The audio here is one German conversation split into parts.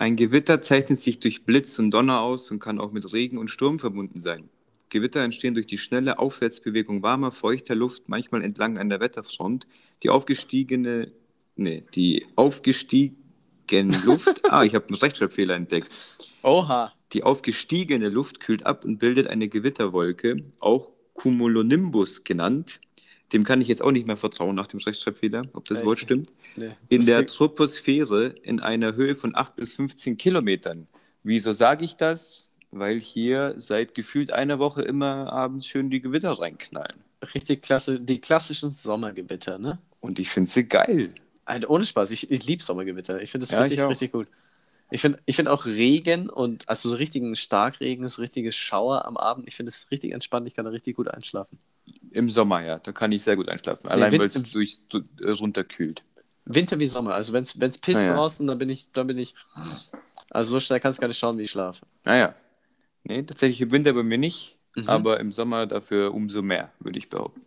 Ein Gewitter zeichnet sich durch Blitz und Donner aus und kann auch mit Regen und Sturm verbunden sein. Gewitter entstehen durch die schnelle Aufwärtsbewegung warmer, feuchter Luft, manchmal entlang einer Wetterfront. Die aufgestiegene, nee, die aufgestiegen Luft, ah, ich habe einen Rechtschreibfehler entdeckt. Oha. Die aufgestiegene Luft kühlt ab und bildet eine Gewitterwolke, auch Cumulonimbus genannt. Dem kann ich jetzt auch nicht mehr vertrauen nach dem Rechtschreibfehler, ob das Echt? Wort stimmt. Nee, In das der Troposphäre in einer Höhe von 8 bis 15 Kilometern. Wieso sage ich das? Weil hier seit gefühlt einer Woche immer abends schön die Gewitter reinknallen. richtig klasse, die klassischen Sommergewitter, ne? Und ich finde sie geil. Ein, ohne Spaß, ich, ich liebe Sommergewitter. Ich finde das Ja, ich richtig, richtig gut. Ich finde ich find auch Regen und also so richtigen Starkregen, so richtiges Schauer am Abend, ich finde es richtig entspannt, ich kann da richtig gut einschlafen. Im Sommer, ja. Da kann ich sehr gut einschlafen. Allein weil es durch, du- äh, runterkühlt. Winter wie Sommer, also wenn es pisst ja. draußen, dann bin ich, dann bin ich. Also so schnell kannst du gar nicht schauen, wie ich schlafe. Naja. Nee, tatsächlich im Winter bei mir nicht, Mhm. aber im Sommer dafür umso mehr, würde ich behaupten.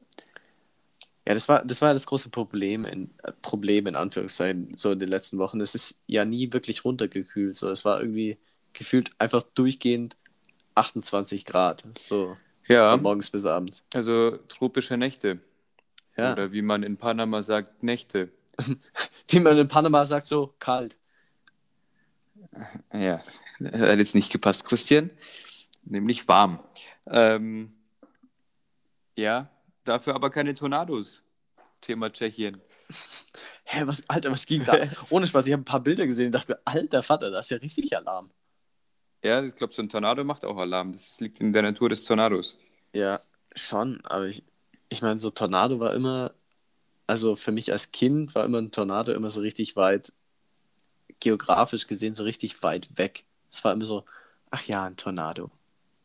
Ja, das war, das war das große Problem in, äh, Problem in Anführungszeichen so in den letzten Wochen. Es ist ja nie wirklich runtergekühlt. So, es war irgendwie gefühlt einfach durchgehend 28 Grad. So Ja, von morgens bis abends. also tropische Nächte. Ja. Oder wie man in Panama sagt, Nächte. Wie man in Panama sagt, so kalt. Ja, hat jetzt nicht gepasst, Christian. Nämlich warm. Ähm, ja, dafür aber keine Tornados. Thema Tschechien. Hä, was, Alter, was ging da? Ohne Spaß, ich habe ein paar Bilder gesehen und dachte mir, alter Vater, das ist ja richtig Alarm. Ja, ich glaube, so ein Tornado macht auch Alarm. Das liegt in der Natur des Tornados. Ja, schon, aber ich, ich meine, so Tornado war immer, also für mich als Kind war immer ein Tornado immer so richtig weit, geografisch gesehen, so richtig weit weg. Es war immer so, ach ja, ein Tornado.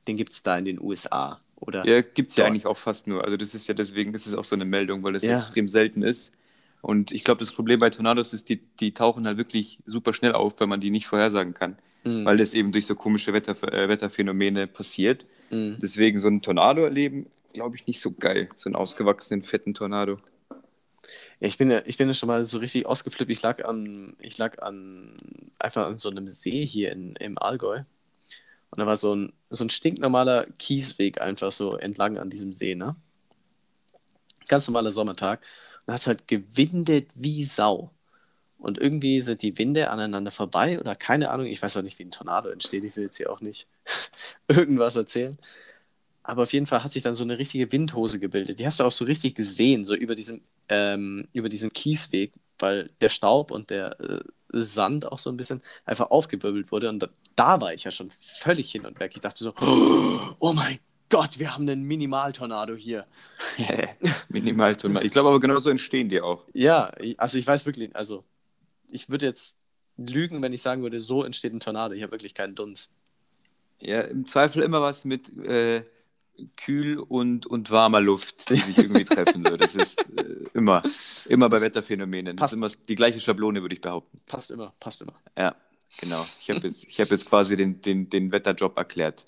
Den gibt es da in den USA. Oder Ja, gibt es ja eigentlich auch fast nur. Also das ist ja deswegen, das ist auch so eine Meldung, weil das Ja. extrem selten ist. Und ich glaube, das Problem bei Tornados ist, die, die tauchen halt wirklich super schnell auf, weil man die nicht vorhersagen kann. Mhm. Weil das eben durch so komische Wetter, äh, Wetterphänomene passiert. Mhm. Deswegen so ein Tornado erleben, glaube ich, nicht so geil. So einen ausgewachsenen, fetten Tornado. Ja, ich bin ja, ich bin ja schon mal so richtig ausgeflippt. Ich lag an, ich lag an, einfach an so einem See hier in, im Allgäu. Und da war so ein, so ein stinknormaler Kiesweg einfach so entlang an diesem See, ne? Ganz normaler Sommertag. Und da hat es halt gewindet wie Sau. Und irgendwie sind die Winde aneinander vorbei oder keine Ahnung. Ich weiß auch nicht, wie ein Tornado entsteht. Ich will jetzt hier auch nicht irgendwas erzählen. Aber auf jeden Fall hat sich dann so eine richtige Windhose gebildet. Die hast du auch so richtig gesehen, so über diesem, ähm, über diesen Kiesweg, weil der Staub und der äh, Sand auch so ein bisschen einfach aufgewirbelt wurde. Und da, da war ich ja schon völlig hin und weg. Ich dachte so, oh mein Gott, wir haben einen Minimaltornado hier. Minimaltornado. Ich glaube aber genau so entstehen die auch. Ja, ich, also ich weiß wirklich, also ich würde jetzt lügen, wenn ich sagen würde, so entsteht ein Tornado. Ich habe wirklich keinen Dunst. Ja, im Zweifel immer was mit äh, kühl und, und warmer Luft, die sich irgendwie treffen. So. Das ist äh, immer, immer bei Wetterphänomenen. Das Passt. ist immer die gleiche Schablone, würde ich behaupten. Passt immer, passt immer. Ja, genau. Ich habe jetzt, ich hab jetzt quasi den, den, den Wetterjob erklärt.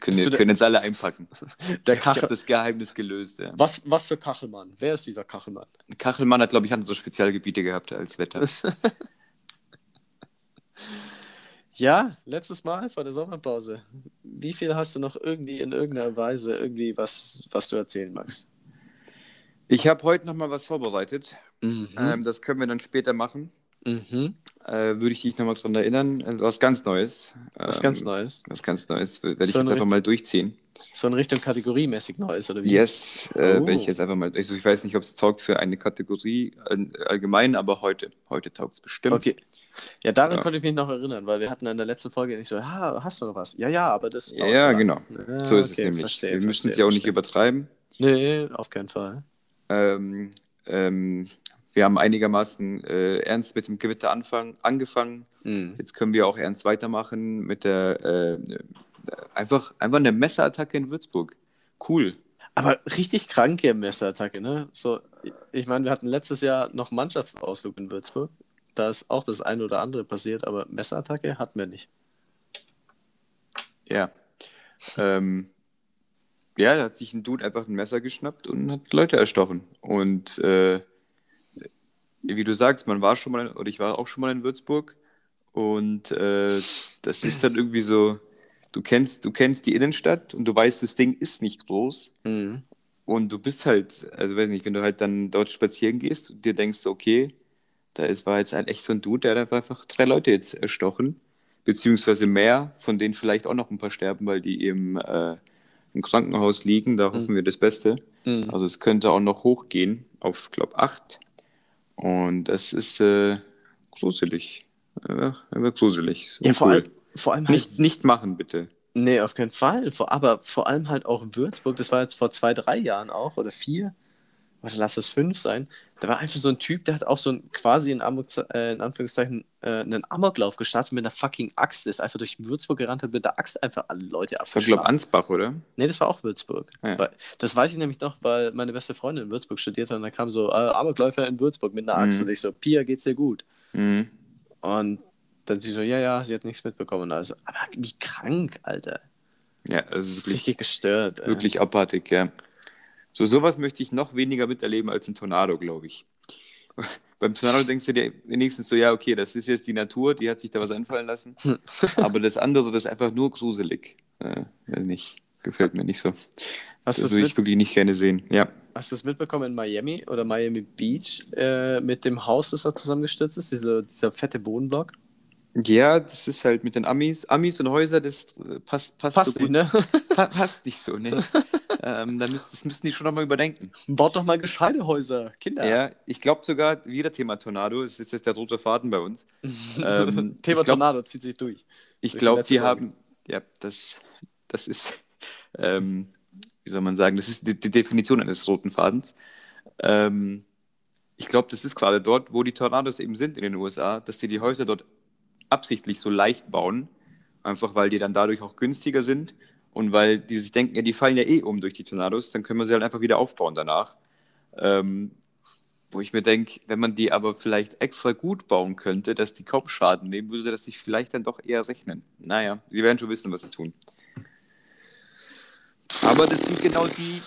Können, der- können jetzt alle einpacken. Der Ich habe Kachel. das Geheimnis gelöst. Ja. Was, was für Kachelmann? Wer ist dieser Kachelmann? Kachelmann hat, glaube ich, andere Spezialgebiete gehabt als Wetter. Ja, letztes Mal vor der Sommerpause. Wie viel hast du noch irgendwie in irgendeiner Weise irgendwie was, was du erzählen magst? Ich habe heute noch mal was vorbereitet. Mhm. Ähm, das können wir dann später machen. mhm. Äh, würde ich dich noch mal dran erinnern. Also was ganz Neues. Was Ähm, ganz Neues. Was ganz Neues. Werde ich So jetzt eine einfach mal durchziehen. So in Richtung kategoriemäßig Neues, oder wie? Yes, äh, Oh. werde ich jetzt einfach mal. Also ich weiß nicht, ob es taugt für eine Kategorie äh, allgemein, aber heute. Heute taugt es bestimmt. Okay. Ja, daran Ja. konnte ich mich noch erinnern, weil wir hatten in der letzten Folge nicht so, ah, hast du noch was? Ja, ja, aber das Ja, ja, genau. Ja, so ist es okay, nämlich. Verstehe, wir müssen es ja auch nicht verstehe. übertreiben. Nee, auf keinen Fall. Ähm, ähm, wir haben einigermaßen äh, ernst mit dem Gewitter anfang, angefangen. Mhm. Jetzt können wir auch ernst weitermachen mit der äh, einfach, einfach eine Messerattacke in Würzburg. Cool. Aber richtig kranke Messerattacke, ne? So, ich meine, wir hatten letztes Jahr noch Mannschaftsausflug in Würzburg. Da ist auch das eine oder andere passiert, aber Messerattacke hatten wir nicht. Ja. Ähm, ja, da hat sich ein Dude einfach ein Messer geschnappt und hat Leute erstochen. Und äh, wie du sagst, man war schon mal, oder ich war auch schon mal in Würzburg. Und äh, das ist dann irgendwie so, du kennst, du kennst die Innenstadt und du weißt, das Ding ist nicht groß. Mhm. Und du bist halt, also weiß nicht, wenn du halt dann dort spazieren gehst und dir denkst, okay, da ist, war jetzt halt echt so ein Dude, der hat einfach drei Leute jetzt erstochen, beziehungsweise mehr, von denen vielleicht auch noch ein paar sterben, weil die eben äh, im Krankenhaus liegen. Da hoffen wir das Beste. Mhm. Also es könnte auch noch hochgehen auf, glaube acht. Und das ist äh, gruselig. Ja, einfach gruselig. Ja, vor, Uncool. allem, vor allem halt Nicht, nicht machen, bitte. Nee, auf keinen Fall. Aber vor allem halt auch Würzburg, das war jetzt vor zwei, drei Jahren auch, oder vier, oder lass es fünf sein. Da war einfach so ein Typ, der hat auch so ein quasi in, Amok, äh, in Anführungszeichen äh, einen Amoklauf gestartet mit einer fucking Axt. Ist einfach durch Würzburg gerannt und mit der Axt einfach alle Leute Das war, glaube ich, abgeschlagen. Ansbach, oder? Nee, das war auch Würzburg. Ja. Das weiß ich nämlich noch, weil meine beste Freundin in Würzburg studiert hat und da kam so, äh, Amokläufer in Würzburg mit einer Axt Mhm. und ich so, Pia, geht's dir gut? Mhm. Und dann sie so, ja, ja, sie hat nichts mitbekommen. Also, aber wie krank, Alter. Ja, das Das ist richtig gestört. wirklich abartig, ja. So sowas möchte ich noch weniger miterleben als ein Tornado, glaube ich. Beim Tornado denkst du dir wenigstens so, ja, okay, das ist jetzt die Natur, die hat sich da was einfallen lassen. Aber das andere, das ist einfach nur gruselig. Äh, nicht, gefällt mir nicht so. Hast Das würde ich wirklich nicht gerne sehen. Ja. hast du es mitbekommen in Miami oder Miami Beach äh, mit dem Haus, das da zusammengestürzt ist? Diese, dieser fette Wohnblock? Ja, das ist halt mit den Amis. Amis und Häuser, das äh, passt, passt, Passt so nicht, ne? Pa passt nicht so, ne? ähm, da müsst, das müssen die schon nochmal überdenken. Baut doch mal gescheite Häuser, Kinder. Ja, ich glaube sogar, wieder Thema Tornado, das ist jetzt der rote Faden bei uns. Ähm, Thema glaub- Tornado zieht sich durch. Ich glaube, die Folge. haben, ja, das, das ist, ähm, wie soll man sagen, das ist die, die Definition eines roten Fadens. Ähm, ich glaube, das ist gerade dort, wo die Tornados eben sind in den USA, dass die die Häuser dort absichtlich so leicht bauen, einfach weil die dann dadurch auch günstiger sind und weil die sich denken, ja, die fallen ja eh um durch die Tornados, dann können wir sie halt einfach wieder aufbauen danach. Ähm, wo ich mir denke, wenn man die aber vielleicht extra gut bauen könnte, dass die kaum Schaden nehmen, würde das sich vielleicht dann doch eher rechnen. Naja, sie werden schon wissen, was sie tun. Aber das sind genau die,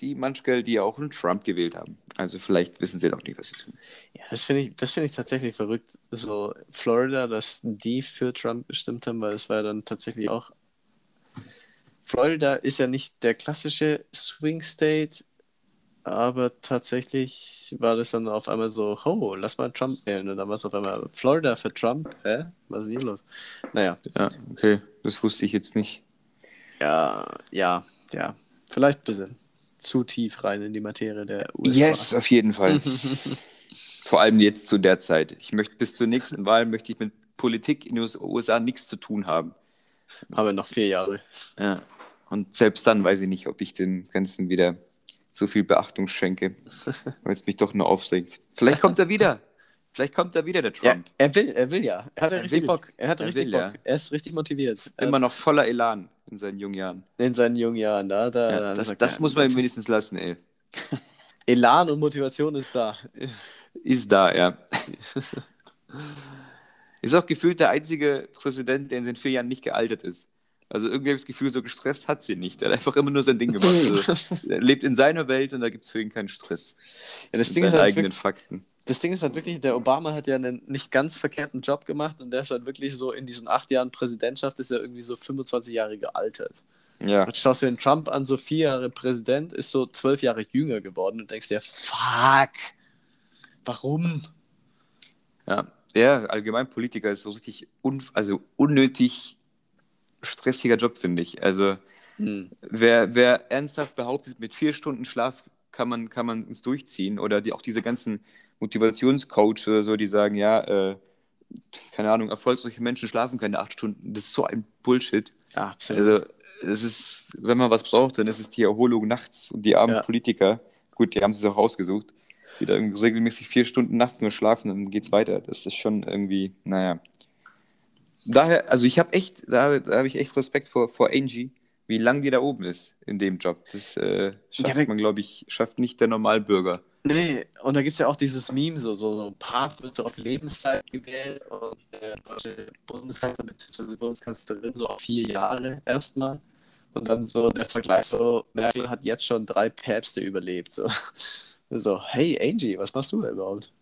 die manchmal, die auch einen Trump gewählt haben. Also vielleicht wissen sie doch nicht, was sie tun. Ja, das finde ich, das finde ich tatsächlich verrückt. So Florida, dass die für Trump gestimmt haben, weil es war ja dann tatsächlich auch. Florida ist ja nicht der klassische Swing State, aber tatsächlich war das dann auf einmal so, oh, lass mal Trump wählen. Und dann war es auf einmal Florida für Trump. Hä? Was ist hier los? Naja, Ja, okay, das wusste ich jetzt nicht. ja, ja, ja. Vielleicht ein bisschen zu tief rein in die Materie der USA. Yes, auf jeden Fall. Vor allem jetzt zu der Zeit. Ich möchte bis zur nächsten Wahl möchte ich mit Politik in den USA nichts zu tun haben. Wir noch vier Jahre. Ja. Und selbst dann weiß ich nicht, ob ich dem Ganzen wieder so viel Beachtung schenke, weil es mich doch nur aufregt. Vielleicht kommt er wieder. Vielleicht kommt er wieder, der Ja, Trump. er will, er will ja. Er hat ja Er richtig will. Bock. Er hat Er richtig will, Bock. ja. Er ist richtig motiviert. Immer noch voller Elan in seinen jungen Jahren. In seinen jungen Jahren. Da, da, Ja, da das das muss man ihm wenigstens lassen, ey. Elan und Motivation ist da. Ist da, ja. Ist auch gefühlt der einzige Präsident, der in den vier Jahren nicht gealtert ist. Also irgendwie habe ich das Gefühl, so gestresst hat sie nicht. Er hat einfach immer nur sein Ding gemacht. Also, er lebt in seiner Welt und da gibt es für ihn keinen Stress. Ja, das, Mit Ding ist seinen halt eigenen Fakten. Das Ding ist halt wirklich, der Obama hat ja einen nicht ganz verkehrten Job gemacht und der ist halt wirklich so in diesen acht Jahren Präsidentschaft ist er irgendwie so 25 Jahre gealtert. Ja. Und schaust du den Trump an, so vier Jahre Präsident, ist so zwölf Jahre jünger geworden und denkst dir, fuck, warum? Ja, ja allgemein Politiker ist so richtig un also unnötig stressiger Job, finde ich. Also Hm. wer, wer ernsthaft behauptet, mit vier Stunden Schlaf kann man, kann man es durchziehen oder die, auch diese ganzen Motivationscoaches oder so, die sagen, ja, äh, keine Ahnung, erfolgreiche Menschen schlafen keine acht Stunden. Das ist so ein Bullshit. Ja, absolut. Also es ist, wenn man was braucht, dann ist es die Erholung nachts und die armen Ja. Politiker, gut, die haben es auch ausgesucht, die da irgendwie regelmäßig vier Stunden nachts nur schlafen, dann geht's weiter. Das ist schon irgendwie, naja. Daher, also ich habe echt, da, da habe ich echt Respekt vor, vor Angie, wie lang die da oben ist in dem Job. Das äh, schafft Ja, man, glaube ich, schafft nicht der Normalbürger. Nee, und da gibt es ja auch dieses Meme, so, so, so ein Part wird so auf Lebenszeit gewählt und der deutsche Bundeskanzler bzw. Bundeskanzlerin so auf vier Jahre erstmal. Und dann so der Vergleich, so Merkel hat jetzt schon drei Päpste überlebt. So, so hey Angie, was machst du da überhaupt?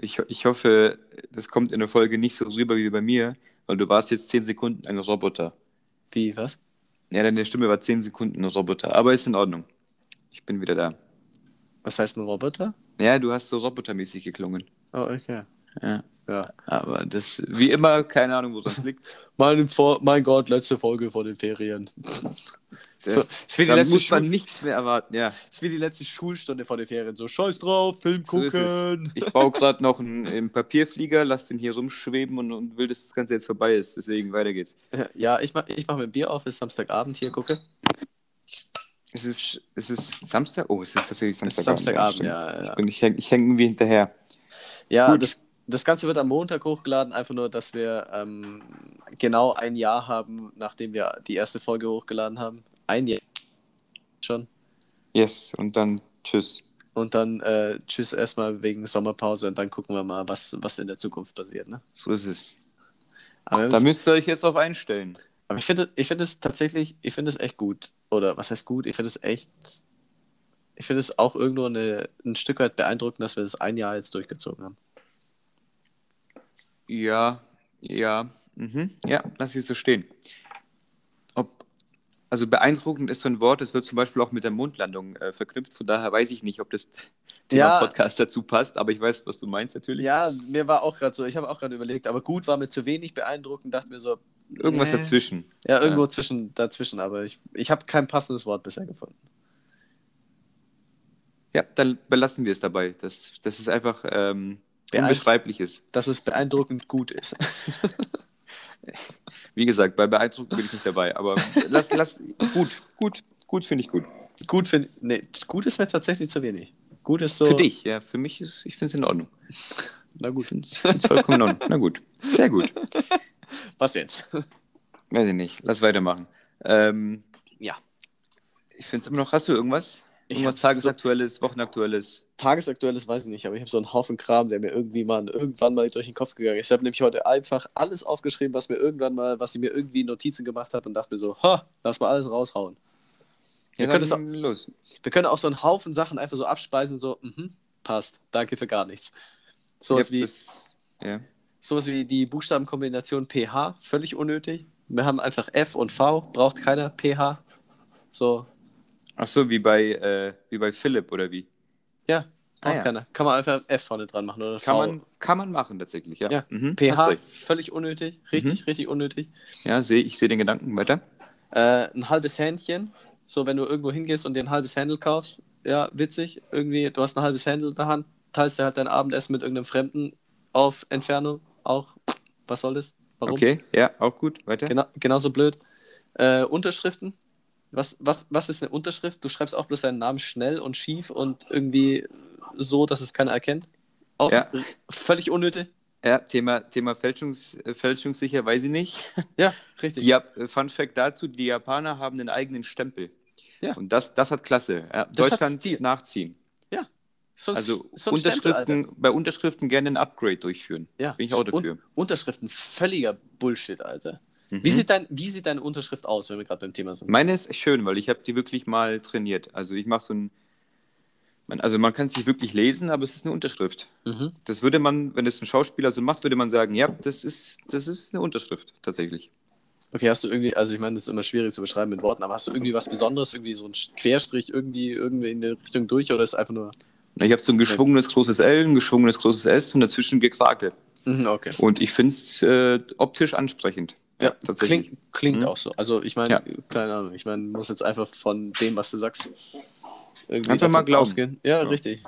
Ich, ich hoffe, das kommt in der Folge nicht so rüber wie bei mir, weil du warst jetzt 10 Sekunden ein Roboter. Wie, was? Ja, deine Stimme war 10 Sekunden ein Roboter, aber ist in Ordnung. Ich bin wieder da. Was heißt ein Roboter? Ja, du hast so robotermäßig geklungen. Oh, okay. Ja. Ja. Aber das, wie immer, keine Ahnung, wo das liegt. Mein, Vor mein Gott, letzte Folge vor den Ferien. So, wie die da letzte muss man Schul- nichts mehr erwarten, ja. ist wie die letzte Schulstunde vor den Ferien. So, scheiß drauf, Film So es. gucken. Ich baue gerade noch einen, einen Papierflieger, lass den hier rumschweben und, und will, dass das Ganze jetzt vorbei ist. Deswegen weiter geht's. Ja, ich mach, ich mach mir ein Bier auf, ist Samstagabend hier, gucke. Es ist, es ist Samstag? Oh, es ist tatsächlich Samstagabend. Samstagabend, ja, ja. Ich, bin, ich hänge häng irgendwie hinterher. Ja, Gut. das, das Ganze wird am Montag hochgeladen, einfach nur, dass wir ähm, genau ein Jahr haben, nachdem wir die erste Folge hochgeladen haben. Ein Jahr schon. Yes, und dann tschüss. Und dann äh, tschüss erstmal wegen Sommerpause und dann gucken wir mal, was, was in der Zukunft passiert. Ne? So ist es. Aber, Da müsst ihr euch jetzt drauf einstellen. Aber ich finde ich finde es tatsächlich, ich finde es echt gut. Oder was heißt gut? Ich finde es echt, ich finde es auch irgendwo eine, ein Stück weit beeindruckend, dass wir das ein Jahr jetzt durchgezogen haben. Ja, ja, mhm. ja, lass ich so stehen. Also beeindruckend ist so ein Wort, das wird zum Beispiel auch mit der Mondlandung äh, verknüpft, von daher weiß ich nicht, ob das Thema Ja. Podcast dazu passt, aber ich weiß, was du meinst natürlich. Ja, mir war auch gerade so, ich habe auch gerade überlegt, aber gut war mir zu wenig beeindruckend, dachte mir so, Irgendwas nee. dazwischen. Ja, irgendwo zwischen, dazwischen, aber ich, ich habe kein passendes Wort bisher gefunden. Ja, dann belassen wir es dabei. Das, das ist einfach ähm, Beeindruck- unbeschreibliches. Dass es beeindruckend gut ist. Wie gesagt, bei beeindruckend bin ich nicht dabei, aber lass, lass, gut, gut, gut finde ich gut. gut finde nee, gut ist mir tatsächlich zu wenig. Gut ist so. Für dich, ja, für mich ist, ich finde es in Ordnung. Na gut. Ich finde es vollkommen in Ordnung. Na gut, sehr gut. Was jetzt? Weiß ich nicht, lass weitermachen. Ähm, Ja. ich finde es immer noch, hast du irgendwas? Irgendwas Tagesaktuelles, Wochenaktuelles? Tagesaktuelles weiß ich nicht, aber ich habe so einen Haufen Kram, der mir irgendwie mal irgendwann mal durch den Kopf gegangen ist. Ich habe nämlich heute einfach alles aufgeschrieben, was mir irgendwann mal, was ich mir irgendwie Notizen gemacht habe und dachte mir so, ha, lass mal alles raushauen. Wir, Ja, können, dann los. wir können auch so einen Haufen Sachen einfach so abspeisen, so, mhm, passt, danke für gar nichts. Sowas wie, das, ja. sowas wie die Buchstabenkombination PH, völlig unnötig. Wir haben einfach F und V, braucht keiner PH. So, Ach so, wie bei, äh, wie bei Philipp oder wie? Ja, braucht Ah, ja. keiner. Kann man einfach F vorne dran machen oder Kann V. man, kann man machen tatsächlich, ja. Ja, Mhm, PH, völlig unnötig, richtig, richtig unnötig. Ja, seh, ich sehe den Gedanken weiter. Äh, ein halbes Händchen, so wenn du irgendwo hingehst und dir ein halbes Händel kaufst, ja, witzig, irgendwie, du hast ein halbes Händel in der Hand, teilst dir halt dein Abendessen mit irgendeinem Fremden auf Entfernung, auch, was soll das? Warum? Okay, ja, auch gut, weiter. Genau, genauso blöd. Äh, Unterschriften. Was, was, was ist eine Unterschrift? Du schreibst auch bloß deinen Namen schnell und schief und irgendwie so, dass es keiner erkennt. Auch Ja. völlig unnötig. Ja, Thema, Thema Fälschungs, fälschungssicher weiß ich nicht. Ja, richtig. Ja, Fun Fact dazu, die Japaner haben einen eigenen Stempel. Ja. Und das, das hat Klasse. Ja, Das Deutschland nachziehen. So ein- Also so ein Stempel. Unterschriften, bei Unterschriften gerne ein Upgrade durchführen. Ja. Bin ich auch dafür. Un Unterschriften, völliger Bullshit, Alter. Mhm. Wie, sieht dein, wie sieht deine Unterschrift aus, wenn wir gerade beim Thema sind? Meine ist echt schön, weil ich habe die wirklich mal trainiert. Also ich mache so ein, man, also man kann es nicht wirklich lesen, aber es ist eine Unterschrift. Mhm. Das würde man, wenn es ein Schauspieler so macht, würde man sagen, ja, das ist, das ist eine Unterschrift tatsächlich. Okay, hast du irgendwie, also ich meine, das ist immer schwierig zu beschreiben mit Worten, aber hast du irgendwie was Besonderes, irgendwie so ein Querstrich irgendwie, irgendwie in der Richtung durch oder ist es einfach nur. Ich habe so ein geschwungenes großes L, ein geschwungenes großes S und dazwischen gekrake. Mhm, okay. Und ich finde es äh, optisch ansprechend. Ja, tatsächlich. klingt, klingt Mhm. auch so. Also ich meine, Ja. keine Ahnung, ich meine, muss jetzt einfach von dem, was du sagst, irgendwie Einfach mal glauben. ausgehen. Ja, Ja. richtig.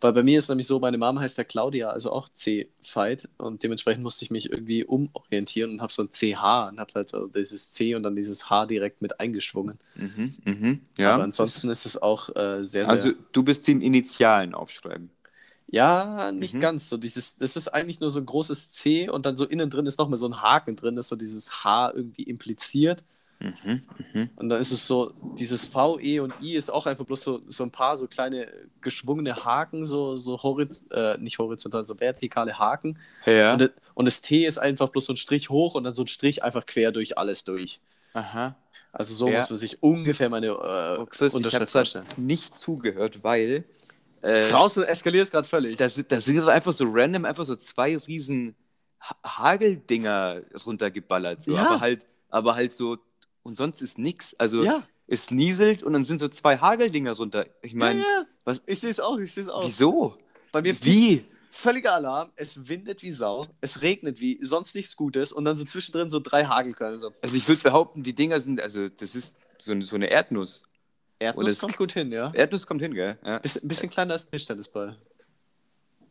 Weil bei mir ist nämlich so, meine Mama heißt ja Claudia, also auch C-Fight und dementsprechend musste ich mich irgendwie umorientieren und habe so ein CH und habe halt so dieses C und dann dieses H direkt mit eingeschwungen. Mhm, mhm, ja. Aber ansonsten ist es auch äh, sehr, sehr... Also du bist den Initialen aufschreiben. Ja, nicht Mhm. ganz. So dieses, das ist eigentlich nur so ein großes C und dann so innen drin ist nochmal so ein Haken drin, das so dieses H irgendwie impliziert. Mhm, mhm. Und dann ist es so, dieses V, E und I ist auch einfach bloß so, so ein paar so kleine geschwungene Haken, so, so horiz äh, nicht horizontal, so vertikale Haken. Ja. Und, das- und das T ist einfach bloß so ein Strich hoch und dann so ein Strich einfach quer durch alles durch. Aha. Also so Ja. muss man sich ungefähr meine äh, Oh, Chris, ich Unterschrift gerade vorstellen. nicht zugehört, weil Äh, Draußen eskaliert es gerade völlig. da, sind- da sind so einfach so random, einfach so zwei riesen ha Hageldinger runtergeballert. So. Ja. Aber halt, aber halt so, und sonst ist nix. Also Ja. es nieselt und dann sind so zwei Hageldinger runter. Ich meine, ja, ja. was- Ich sehe es auch, ich sehe es auch. wieso? Bei mir Wie? völliger Alarm, es windet wie Sau, es regnet wie sonst nichts Gutes und dann so zwischendrin so drei Hagelkörner. So. Also ich würde behaupten, die Dinger sind, also das ist so so eine Erdnuss. Erdnuss kommt gut hin, ja. Erdnuss kommt hin, gell? Ja, Bisschen, bisschen kleiner als ein Tischtennisball.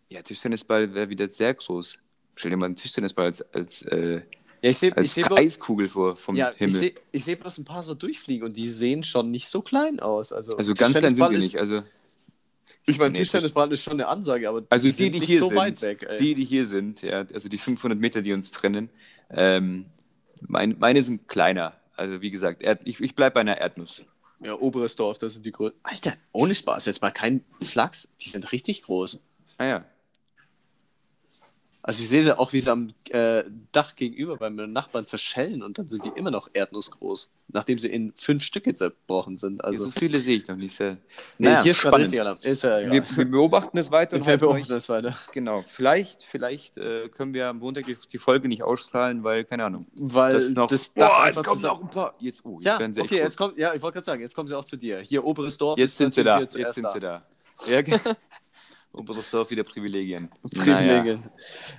ja Tischtennisball wäre wieder sehr groß. Stell dir mal einen Tischtennisball als, als, äh, Ja, ich sehe ich als seh bloß, Eiskugel vor vom ja, ich Himmel. seh, ich seh bloß ein paar so durchfliegen und die sehen schon nicht so klein aus. Also, also ganz klein sind die nicht. Also, Ich meine, Tischtennisball ist schon eine Ansage, aber also die, sind die nicht hier so sind, weit weg. Die, die hier sind, ja, also die 500 Meter, die uns trennen, ähm, mein, meine sind kleiner. Also wie gesagt, Erd, ich, ich bleibe bei einer Erdnuss. Ja, oberes Dorf, das sind die größten. Alter, ohne Spaß, jetzt mal kein Flachs, die sind richtig groß. Ah ja. Also ich sehe sie auch, wie sie am äh, Dach gegenüber bei meinem Nachbarn zerschellen und dann sind die immer noch erdnussgroß, nachdem sie in fünf Stücke zerbrochen sind. Also so viele sehe ich noch nicht. Sehr. nee, Naja, hier ist spannend. Ist ja egal. Wir, wir beobachten es weiter. und Wir beobachten das weiter. Genau, vielleicht, vielleicht äh, können wir am Montag die, die Folge nicht ausstrahlen, weil, keine Ahnung. Weil das noch, das Dach Boah, jetzt kommen zusammen- noch ein paar. Jetzt, oh, jetzt Ja, werden sie okay, echt jetzt kommt, ja, ich wollte gerade sagen, jetzt kommen sie auch zu dir. Hier oberes Dorf. Jetzt sind sie da. Jetzt sind sie da. Ja, ge- Oberes Dorf wieder Privilegien. Privilegien.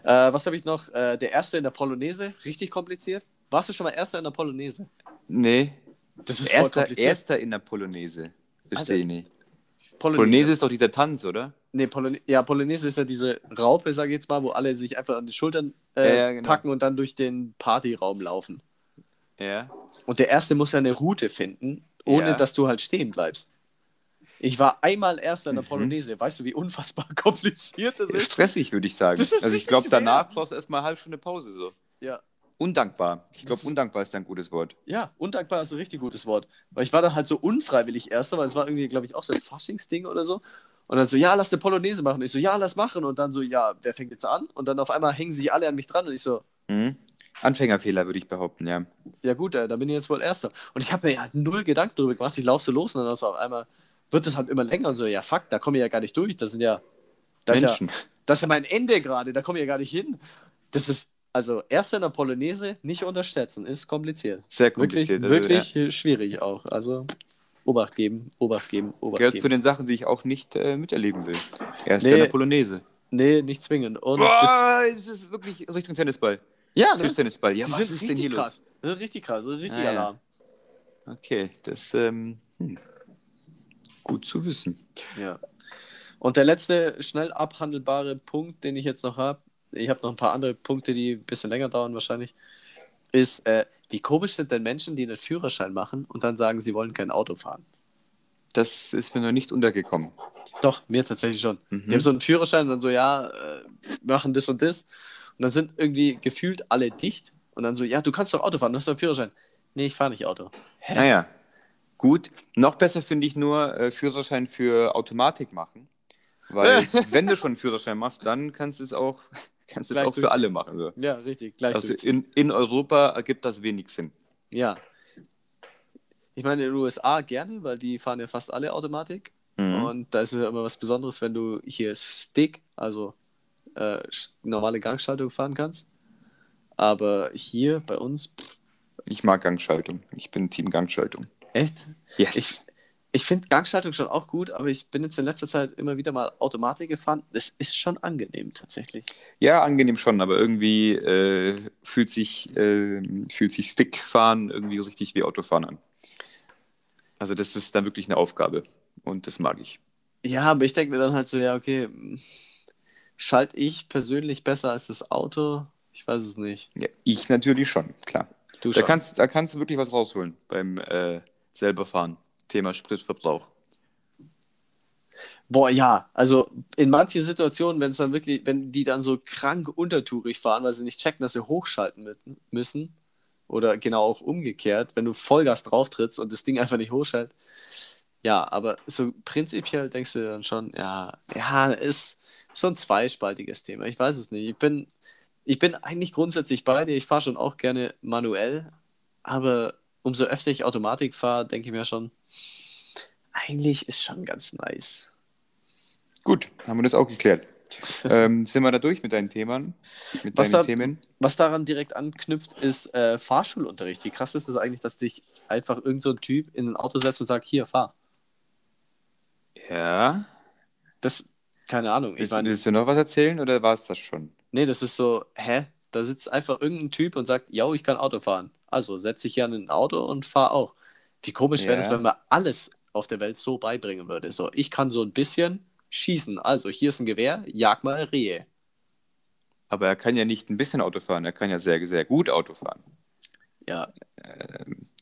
Äh, was habe ich noch? Äh, der erste in der Polonaise, richtig kompliziert. Warst du schon mal erster in der Polonaise? Nee. Das ist voll Erster, kompliziert. erster in der Polonaise. Verstehe ich nicht. Polonaise. Polonaise ist doch dieser Tanz, oder? Nee, Polone ja, Polonaise ist ja diese Raupe, sag ich jetzt mal, wo alle sich einfach an die Schultern äh, Ja, ja, genau. packen und dann durch den Partyraum laufen. Ja. Und der Erste muss ja eine Route finden, ohne Ja. dass du halt stehen bleibst. Ich war einmal Erster in der Mhm. Polonaise. Weißt du, wie unfassbar kompliziert das ist? Stressig, würde ich sagen. Das ist also ich glaube, danach brauchst du erstmal eine halbe Stunde Pause. So. Ja. Undankbar. Ich glaube, undankbar ist ein gutes Wort. Ja, undankbar ist ein richtig gutes Wort. Weil ich war da halt so unfreiwillig Erster, weil es war irgendwie, glaube ich, auch so ein Faschingsding oder so. Und dann so, ja, lass eine Polonaise machen. Ich so, ja, lass machen. Und dann so, ja, wer fängt jetzt an? Und dann auf einmal hängen sich alle an mich dran und ich so, Mhm. Anfängerfehler, würde ich behaupten, ja. ja gut, äh, da bin ich jetzt wohl Erster. Und ich habe mir ja null Gedanken darüber gemacht. Ich laufe so los und dann ist auf einmal, wird es halt immer länger und so, ja, fuck, da komme ich ja gar nicht durch. Das sind ja, das ist ja, Menschen. das ist ja mein Ende gerade, da komme ich ja gar nicht hin. Das ist, also, Erster in der Polonaise nicht unterschätzen, ist kompliziert. Sehr Wirklich, kompliziert. Also, wirklich äh, schwierig auch. Also, Obacht geben, Obacht geben, ja, Obacht gehört zu geben. den Sachen, die ich auch nicht äh, miterleben will. Erst Nee. in der Polonaise. Nee, nicht zwingend. Und das, Boah, es ist wirklich Richtung Tennisball. ja, ne? Tischtennisball. Ja, Die was ist denn richtig hier krass. Das ist richtig krass, das richtig Ah, ja. Alarm. los? Okay, das ähm, hm. Gut zu wissen. Ja. Und der letzte schnell abhandelbare Punkt, den ich jetzt noch habe, ich habe noch ein paar andere Punkte, die ein bisschen länger dauern wahrscheinlich, ist, äh, wie komisch sind denn Menschen, die einen Führerschein machen und dann sagen, sie wollen kein Auto fahren? Das ist mir noch nicht untergekommen. Doch, mir tatsächlich schon. Mhm. Die haben so einen Führerschein und dann so, ja, äh, machen das und das. Und dann sind irgendwie gefühlt alle dicht und dann so, ja, du kannst doch Auto fahren, du hast doch einen Führerschein. Nee, ich fahre nicht Auto. Naja, gut. Noch besser finde ich nur äh, Führerschein für Automatik machen. Weil, wenn du schon einen Führerschein machst, dann kannst du es auch, kannst es auch für alle machen. So. Ja, richtig, gleich Also in, in Europa ergibt das wenig Sinn. Ja. Ich meine, in den USA gerne, weil die fahren ja fast alle Automatik. Mhm. Und da ist es ja immer was Besonderes, wenn du hier Stick, also äh, normale Gangschaltung fahren kannst. Aber hier bei uns, pff, Ich mag Gangschaltung. Ich bin Team Gangschaltung. Echt? Yes. Ich, ich finde Gangschaltung schon auch gut, aber ich bin jetzt in letzter Zeit immer wieder mal Automatik gefahren. Das ist schon angenehm tatsächlich. ja, angenehm schon, aber irgendwie äh, fühlt, sich, äh, fühlt sich Stickfahren irgendwie richtig wie Autofahren an. Also das ist dann wirklich eine Aufgabe und das mag ich. Ja, aber ich denke mir dann halt so, ja, okay, schalte ich persönlich besser als das Auto? Ich weiß es nicht. Ja, ich natürlich schon, klar. Du Da schon. kannst, da kannst du wirklich was rausholen beim äh, selber fahren. Thema Spritverbrauch. Boah, ja, also in manchen Situationen, wenn es dann wirklich, wenn die dann so krank untertourig fahren, weil sie nicht checken, dass sie hochschalten mit, müssen, oder genau auch umgekehrt, wenn du Vollgas drauf trittst und das Ding einfach nicht hochschaltet. Ja, aber so prinzipiell denkst du dann schon, ja, ja, ist so ein zweispaltiges Thema. Ich weiß es nicht. Ich bin, ich bin eigentlich grundsätzlich bei dir. Ich fahre schon auch gerne manuell, aber umso öfter ich Automatik fahre, denke ich mir schon, eigentlich ist schon ganz nice. Gut, haben wir das auch geklärt. ähm, sind wir da durch mit deinen Themen? Mit Was deinen da- Themen? Was daran direkt anknüpft, ist äh, Fahrschulunterricht. Wie krass ist es eigentlich, dass dich einfach irgend so ein Typ in ein Auto setzt und sagt, hier, fahr. Ja. Das, keine Ahnung. Ich Willst, meine, willst du noch was erzählen oder war es das schon? nee, das ist so, hä? Da sitzt einfach irgendein Typ und sagt, yo, ich kann Auto fahren. Also setze ich hier an ein Auto und fahr auch. Wie komisch wäre das, wenn man alles auf der Welt so beibringen würde. So, ich kann so ein bisschen schießen. Also, hier ist ein Gewehr, jag mal Rehe. Aber er kann ja nicht ein bisschen Auto fahren, er kann ja sehr, sehr gut Auto fahren. Ja,